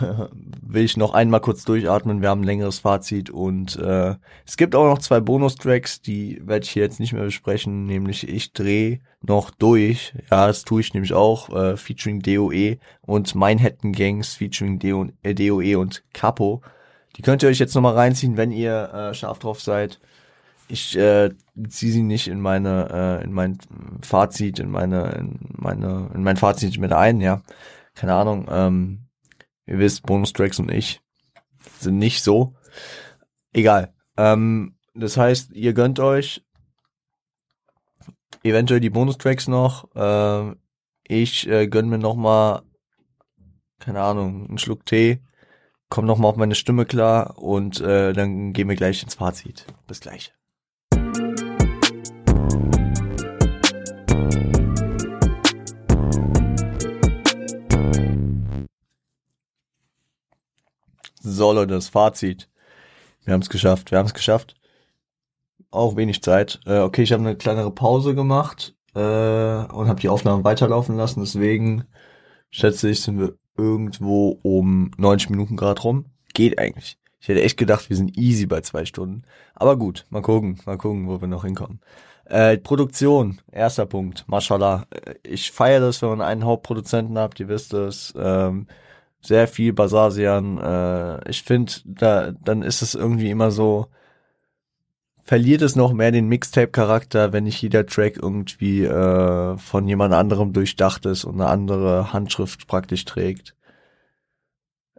A: (laughs) will ich noch einmal kurz durchatmen. Wir haben ein längeres Fazit und äh, es gibt auch noch zwei Bonustracks, die werde ich hier jetzt nicht mehr besprechen, nämlich ich drehe noch durch. Ja, das tue ich nämlich auch, äh, featuring DOE und Manhattan Gangs featuring DO, äh, DOE und Capo. Die könnt ihr euch jetzt nochmal reinziehen, wenn ihr äh, scharf drauf seid. Ich äh, ziehe sie nicht in meine, äh, in mein Fazit, in meine, in meine, in mein Fazit mit ein, ja. Keine Ahnung. Ähm, Ihr wisst, Bonustracks und ich sind nicht so. Egal. Ähm, das heißt, ihr gönnt euch eventuell die Bonustracks noch. Äh, ich äh, gönn mir noch mal, keine Ahnung, einen Schluck Tee, komm noch mal auf meine Stimme klar und äh, dann gehen wir gleich ins Fazit. Bis gleich. So Leute, das Fazit. Wir haben es geschafft, wir haben es geschafft. Auch wenig Zeit. Äh, okay, ich habe eine kleinere Pause gemacht äh, und habe die Aufnahmen weiterlaufen lassen. Deswegen schätze ich, sind wir irgendwo um 90 Minuten gerade rum. Geht eigentlich. Ich hätte echt gedacht, wir sind easy bei zwei Stunden. Aber gut, mal gucken, mal gucken, wo wir noch hinkommen. Äh, Produktion, erster Punkt, mashallah. Äh, ich feiere das, wenn man einen Hauptproduzenten habt, ihr wisst es. Ähm, sehr viel Basasian. Äh, ich finde, da dann ist es irgendwie immer so, verliert es noch mehr den Mixtape-Charakter, wenn nicht jeder Track irgendwie äh, von jemand anderem durchdacht ist und eine andere Handschrift praktisch trägt.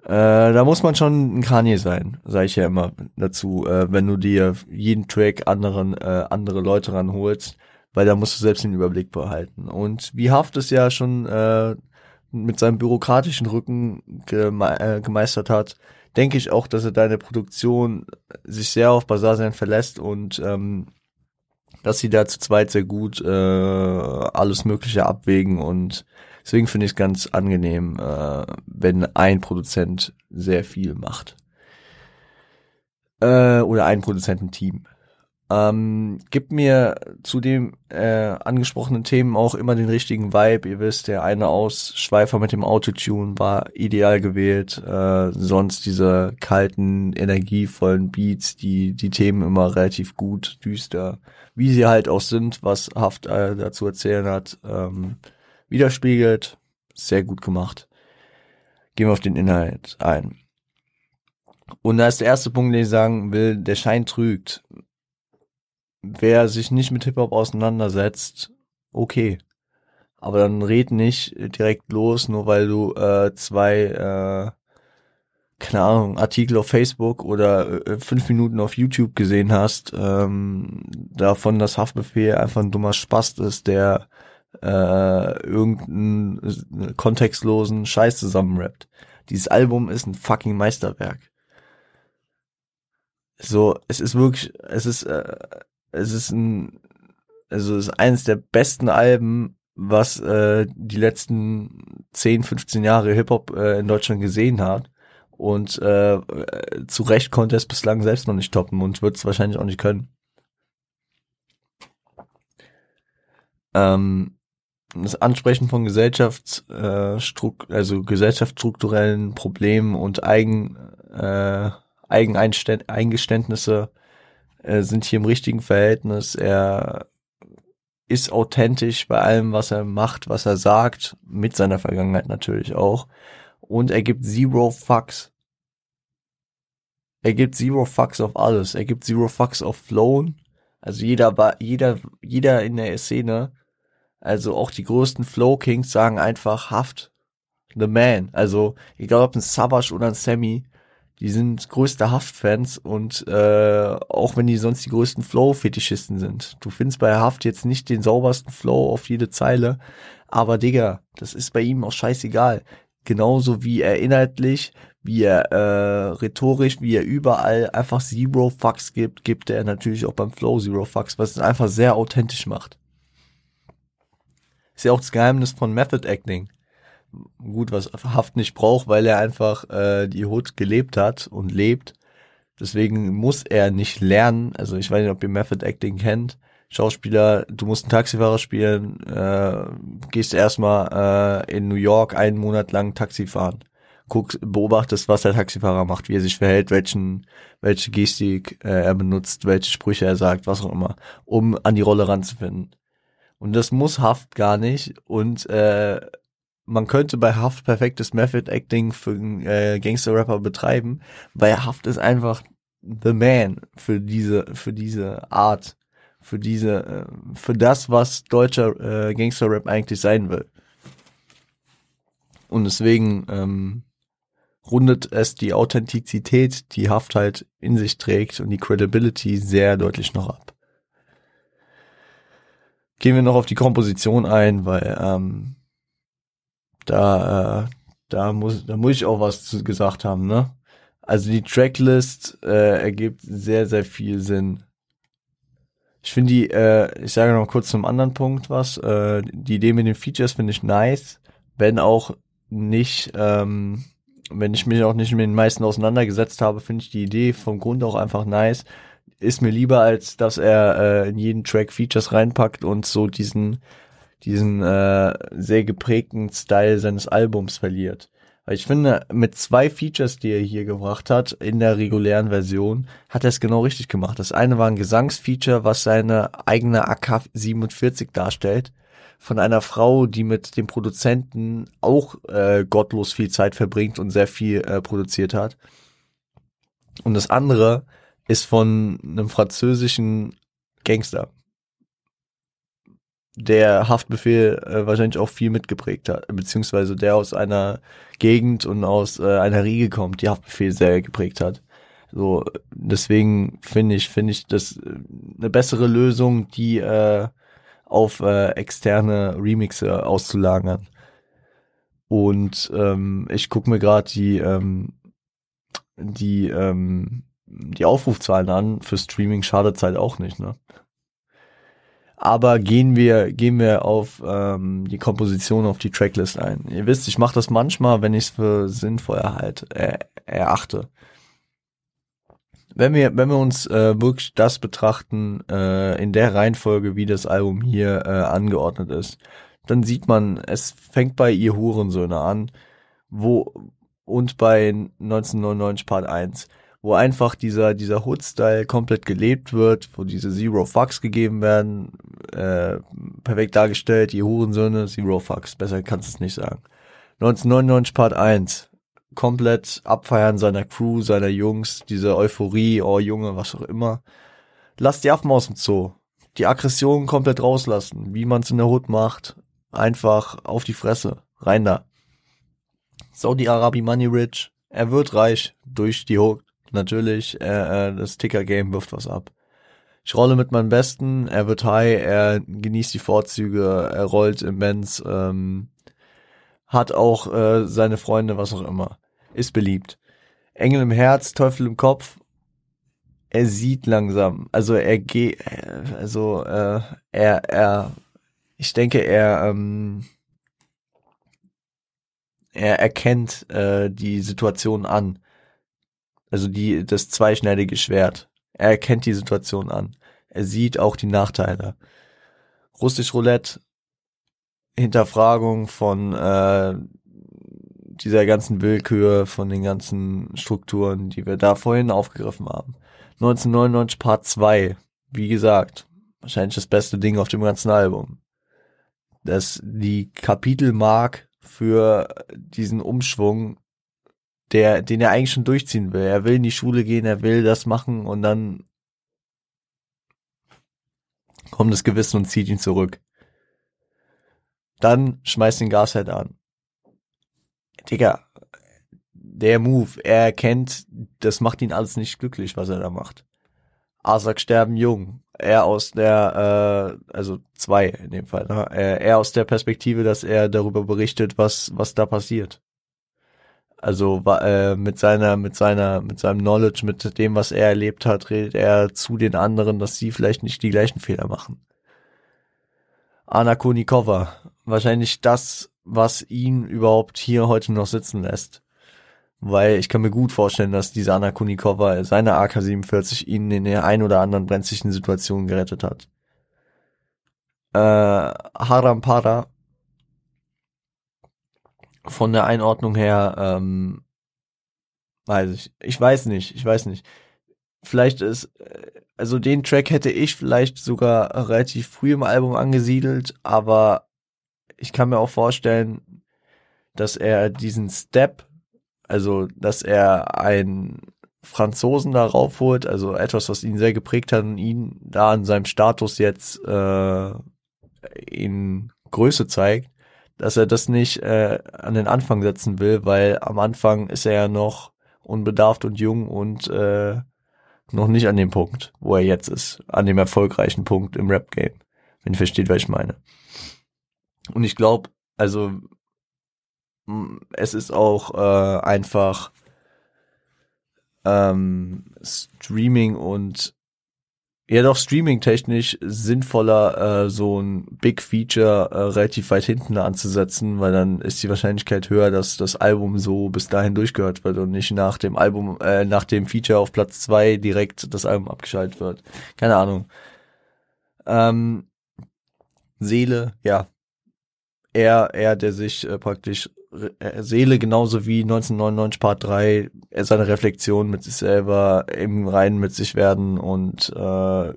A: Äh, da muss man schon ein Kanye sein, sage ich ja immer dazu, äh, wenn du dir jeden Track anderen äh, andere Leute ranholst, weil da musst du selbst den Überblick behalten. Und wie Haft es ja schon äh, mit seinem bürokratischen Rücken geme äh, gemeistert hat, denke ich auch, dass er deine Produktion sich sehr auf Basasian verlässt und ähm, dass sie da zu zweit sehr gut äh, alles Mögliche abwägen und deswegen finde ich es ganz angenehm, äh, wenn ein Produzent sehr viel macht. Äh, oder ein Produzententeam. Ähm, gibt mir zu den äh, angesprochenen Themen auch immer den richtigen Vibe. Ihr wisst, der eine Ausschweifer mit dem Autotune war ideal gewählt. Äh, sonst diese kalten, energievollen Beats, die die Themen immer relativ gut, düster, wie sie halt auch sind, was Haft äh, dazu erzählen hat, ähm, widerspiegelt. Sehr gut gemacht. Gehen wir auf den Inhalt ein. Und da ist der erste Punkt, den ich sagen will, der Schein trügt wer sich nicht mit Hip-Hop auseinandersetzt, okay. Aber dann red nicht direkt los, nur weil du äh, zwei, äh, keine Ahnung, Artikel auf Facebook oder äh, fünf Minuten auf YouTube gesehen hast, ähm, davon, dass Haftbefehl einfach ein dummer Spast ist, der äh, irgendeinen kontextlosen Scheiß zusammenrappt. Dieses Album ist ein fucking Meisterwerk. So, es ist wirklich, es ist, äh, es ist ein, also es ist eines der besten Alben, was äh, die letzten 10, 15 Jahre Hip-Hop äh, in Deutschland gesehen hat. Und äh, zu Recht konnte es bislang selbst noch nicht toppen und wird es wahrscheinlich auch nicht können. Ähm, das Ansprechen von Gesellschafts, äh, also gesellschaftsstrukturellen Problemen und Eigen, äh, Eigeneingeständnisse äh, sind hier im richtigen Verhältnis. Er ist authentisch bei allem, was er macht, was er sagt, mit seiner Vergangenheit natürlich auch. Und er gibt zero fucks. Er gibt zero fucks auf alles. Er gibt zero fucks auf Flown. Also jeder, jeder, jeder in der Szene, also auch die größten Flow Kings sagen einfach Haft. The Man. Also, egal ob ein Savage oder ein Sammy, Die sind größte Haft-Fans und äh, auch wenn die sonst die größten Flow-Fetischisten sind. Du findest bei Haft jetzt nicht den saubersten Flow auf jede Zeile, aber Digga, das ist bei ihm auch scheißegal. Genauso wie er inhaltlich, wie er äh, rhetorisch, wie er überall einfach Zero Fucks gibt, gibt er natürlich auch beim Flow Zero Fucks, was es einfach sehr authentisch macht. Ist ja auch das Geheimnis von Method Acting gut, was Haft nicht braucht, weil er einfach äh, die Hood gelebt hat und lebt. Deswegen muss er nicht lernen. Also ich weiß nicht, ob ihr Method Acting kennt. Schauspieler, du musst einen Taxifahrer spielen, äh, gehst erstmal äh, in New York einen Monat lang Taxi fahren. Guckst, beobachtest, was der Taxifahrer macht, wie er sich verhält, welchen, welche Gestik äh, er benutzt, welche Sprüche er sagt, was auch immer, um an die Rolle ranzufinden. Und das muss Haft gar nicht. Und äh, man könnte bei Haft perfektes Method Acting für äh, Gangster-Rapper betreiben, weil Haft ist einfach the man für diese, für diese Art, für diese, äh, für das, was deutscher äh, Gangster-Rap eigentlich sein will. Und deswegen ähm, rundet es die Authentizität, die Haft halt in sich trägt und die Credibility sehr deutlich noch ab. Gehen wir noch auf die Komposition ein, weil ähm, da, äh, da muss, da muss ich auch was zu gesagt haben, ne? Also die Tracklist äh, ergibt sehr, sehr viel Sinn. Ich finde die, äh, ich sage noch kurz zum anderen Punkt was. Äh, die Idee mit den Features finde ich nice, wenn auch nicht, ähm, wenn ich mich auch nicht mit den meisten auseinandergesetzt habe, finde ich die Idee vom Grund auch einfach nice. Ist mir lieber, als dass er äh, in jeden Track Features reinpackt und so diesen diesen äh, sehr geprägten Style seines Albums verliert. Weil ich finde, mit zwei Features, die er hier gebracht hat, in der regulären Version, hat er es genau richtig gemacht. Das eine war ein Gesangsfeature, was seine eigene AK-47 darstellt. Von einer Frau, die mit dem Produzenten auch äh, gottlos viel Zeit verbringt und sehr viel äh, produziert hat. Und das andere ist von einem französischen Gangster der Haftbefehl äh, wahrscheinlich auch viel mitgeprägt hat, beziehungsweise der aus einer Gegend und aus äh, einer Riege kommt, die Haftbefehl sehr geprägt hat. So, deswegen finde ich, finde ich das äh, eine bessere Lösung, die äh, auf äh, externe Remixe auszulagern. Und ähm, ich gucke mir gerade die ähm, die ähm, die Aufrufzahlen an für Streaming schadet halt auch nicht, ne? Aber gehen wir, gehen wir auf ähm, die Komposition, auf die Tracklist ein. Ihr wisst, ich mache das manchmal, wenn ich es für sinnvoll halt, äh, erachte. Wenn wir, wenn wir uns äh, wirklich das betrachten, äh, in der Reihenfolge, wie das Album hier äh, angeordnet ist, dann sieht man, es fängt bei ihr Hurensöhne an, wo und bei 1999 Part 1 wo einfach dieser, dieser Hood-Style komplett gelebt wird, wo diese Zero Fucks gegeben werden, äh, perfekt dargestellt, die Hurensöhne, Zero Fucks, besser kannst du es nicht sagen. 1999 Part 1, komplett abfeiern seiner Crew, seiner Jungs, diese Euphorie, oh Junge, was auch immer. Lass die Affen aus dem Zoo. Die Aggression komplett rauslassen, wie man es in der Hut macht. Einfach auf die Fresse. Rein da. Saudi-Arabi Money Rich. Er wird reich durch die Hook natürlich, äh, äh, das Ticker-Game wirft was ab. Ich rolle mit meinem Besten, er wird high, er genießt die Vorzüge, er rollt immens, ähm, hat auch äh, seine Freunde, was auch immer. Ist beliebt. Engel im Herz, Teufel im Kopf. Er sieht langsam, also er geht, also äh, er, er, ich denke, er, ähm, er erkennt äh, die Situation an. Also die, das zweischneidige Schwert. Er erkennt die Situation an. Er sieht auch die Nachteile. Russisch Roulette, Hinterfragung von äh, dieser ganzen Willkür, von den ganzen Strukturen, die wir da vorhin aufgegriffen haben. 1999 Part 2, wie gesagt, wahrscheinlich das beste Ding auf dem ganzen Album. Das die Kapitelmark für diesen Umschwung der, den er eigentlich schon durchziehen will. Er will in die Schule gehen, er will das machen und dann kommt das Gewissen und zieht ihn zurück. Dann schmeißt den Gasherd an. Digga, der Move. Er erkennt, das macht ihn alles nicht glücklich, was er da macht. Asak sterben jung. Er aus der, äh, also zwei in dem Fall, ne? er aus der Perspektive, dass er darüber berichtet, was, was da passiert. Also äh, mit seiner, mit seiner, mit seinem Knowledge, mit dem, was er erlebt hat, redet er zu den anderen, dass sie vielleicht nicht die gleichen Fehler machen. Anna Konikova, wahrscheinlich das, was ihn überhaupt hier heute noch sitzen lässt. Weil ich kann mir gut vorstellen, dass diese Anna Konikova seine AK-47 ihn in der ein oder anderen brenzlichen Situation gerettet hat. Äh, Harampara von der Einordnung her, ähm, weiß ich, ich weiß nicht, ich weiß nicht. Vielleicht ist, äh, also den Track hätte ich vielleicht sogar relativ früh im Album angesiedelt, aber ich kann mir auch vorstellen, dass er diesen Step, also dass er einen Franzosen darauf holt, also etwas, was ihn sehr geprägt hat und ihn da in seinem Status jetzt äh, in Größe zeigt, dass er das nicht äh, an den Anfang setzen will, weil am Anfang ist er ja noch unbedarft und jung und äh, noch nicht an dem Punkt, wo er jetzt ist, an dem erfolgreichen Punkt im Rap-Game. Wenn ihr versteht, was ich meine. Und ich glaube, also es ist auch äh, einfach ähm, Streaming und ja doch streaming-technisch sinnvoller, äh, so ein Big Feature äh, relativ weit hinten anzusetzen, weil dann ist die Wahrscheinlichkeit höher, dass das Album so bis dahin durchgehört wird und nicht nach dem Album, äh, nach dem Feature auf Platz zwei direkt das Album abgeschaltet wird. Keine Ahnung. Ähm, Seele, ja. Er, er, der sich äh, praktisch Seele genauso wie 1999 Part 3 seine Reflexion mit sich selber im Reinen mit sich werden und äh,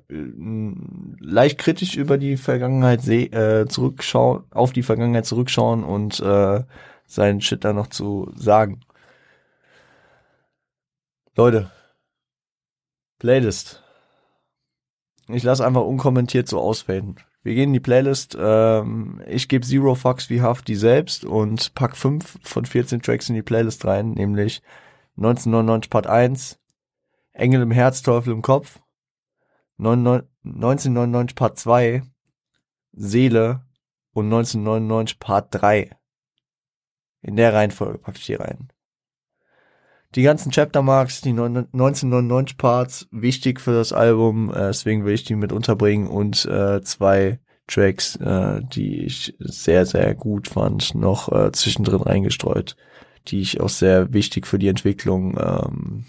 A: leicht kritisch über die Vergangenheit äh, zurückschauen, auf die Vergangenheit zurückschauen und äh, seinen Shit da noch zu sagen. Leute, Playlist. Ich lasse einfach unkommentiert so ausfaden. Wir gehen in die Playlist. Ähm, ich gebe Zero Fucks wie Hafti selbst und pack 5 von 14 Tracks in die Playlist rein, nämlich 1999 Part 1, Engel im Herz, Teufel im Kopf, 1999 Part 2, Seele und 1999 Part 3. In der Reihenfolge packe ich die rein. Die ganzen Chapter Marks, die 1999 Parts, wichtig für das Album, äh, deswegen will ich die mit unterbringen und äh, zwei Tracks, äh, die ich sehr, sehr gut fand, noch äh, zwischendrin reingestreut, die ich auch sehr wichtig für die Entwicklung ähm,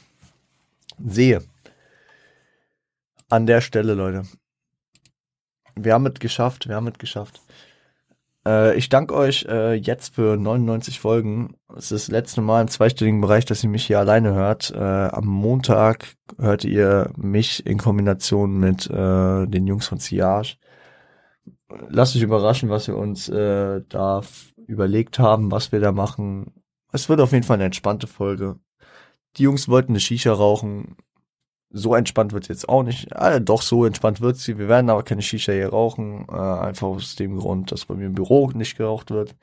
A: sehe. An der Stelle, Leute. Wir haben es geschafft, wir haben es geschafft. Äh, ich danke euch äh, jetzt für 99 Folgen. Es ist das letzte Mal im zweistelligen Bereich, dass ihr mich hier alleine hört. Äh, am Montag hört ihr mich in Kombination mit äh, den Jungs von Siage. Lasst euch überraschen, was wir uns äh, da überlegt haben, was wir da machen. Es wird auf jeden Fall eine entspannte Folge. Die Jungs wollten eine Shisha rauchen so entspannt wird jetzt auch nicht. Ah, doch, so entspannt wird sie. Wir werden aber keine Shisha hier rauchen. Äh, einfach aus dem Grund, dass bei mir im Büro nicht geraucht wird.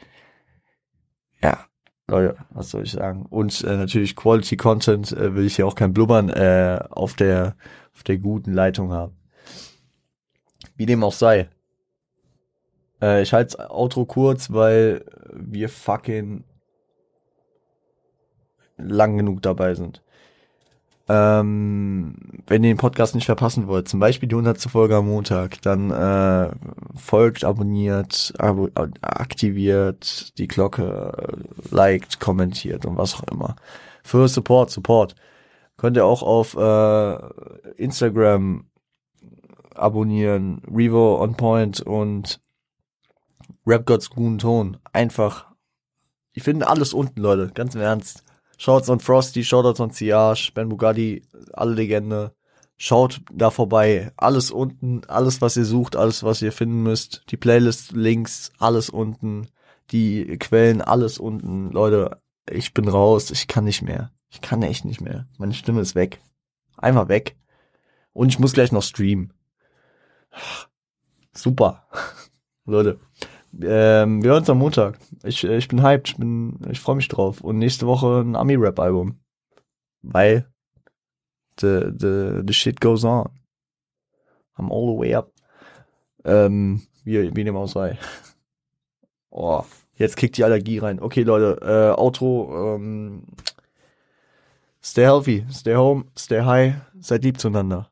A: Ja, Leute, was soll ich sagen? Und äh, natürlich Quality Content äh, will ich hier auch kein Blubbern äh, auf der auf der guten Leitung haben. Wie dem auch sei. Äh, ich halte das Outro kurz, weil wir fucking lang genug dabei sind. Ähm, wenn ihr den Podcast nicht verpassen wollt, zum Beispiel die 100. Folge am Montag, dann äh, folgt, abonniert, abo aktiviert die Glocke, liked, kommentiert und was auch immer. Für Support, Support. Könnt ihr auch auf äh, Instagram abonnieren, Revo on Point und Rap Gods guten Ton. Einfach, ich finde alles unten, Leute, ganz im Ernst. Shoutouts an Frosty, Shoutouts an Siage, Ben Bugatti, alle Legende. Schaut da vorbei. Alles unten, alles was ihr sucht, alles was ihr finden müsst. Die Playlist, Links, alles unten. Die Quellen, alles unten. Leute, ich bin raus, ich kann nicht mehr. Ich kann echt nicht mehr. Meine Stimme ist weg. Einfach weg. Und ich muss gleich noch streamen. Super. (laughs) Leute, Ähm, wir hören uns am Montag. Ich, ich bin hyped, ich, ich freue mich drauf. Und nächste Woche ein Ami-Rap-Album. Weil the, the, the shit goes on. I'm all the way up. Ähm, wie, wie dem auch sei. Oh, jetzt kickt die Allergie rein. Okay, Leute, äh, Outro, ähm, stay healthy, stay home, stay high, seid lieb zueinander.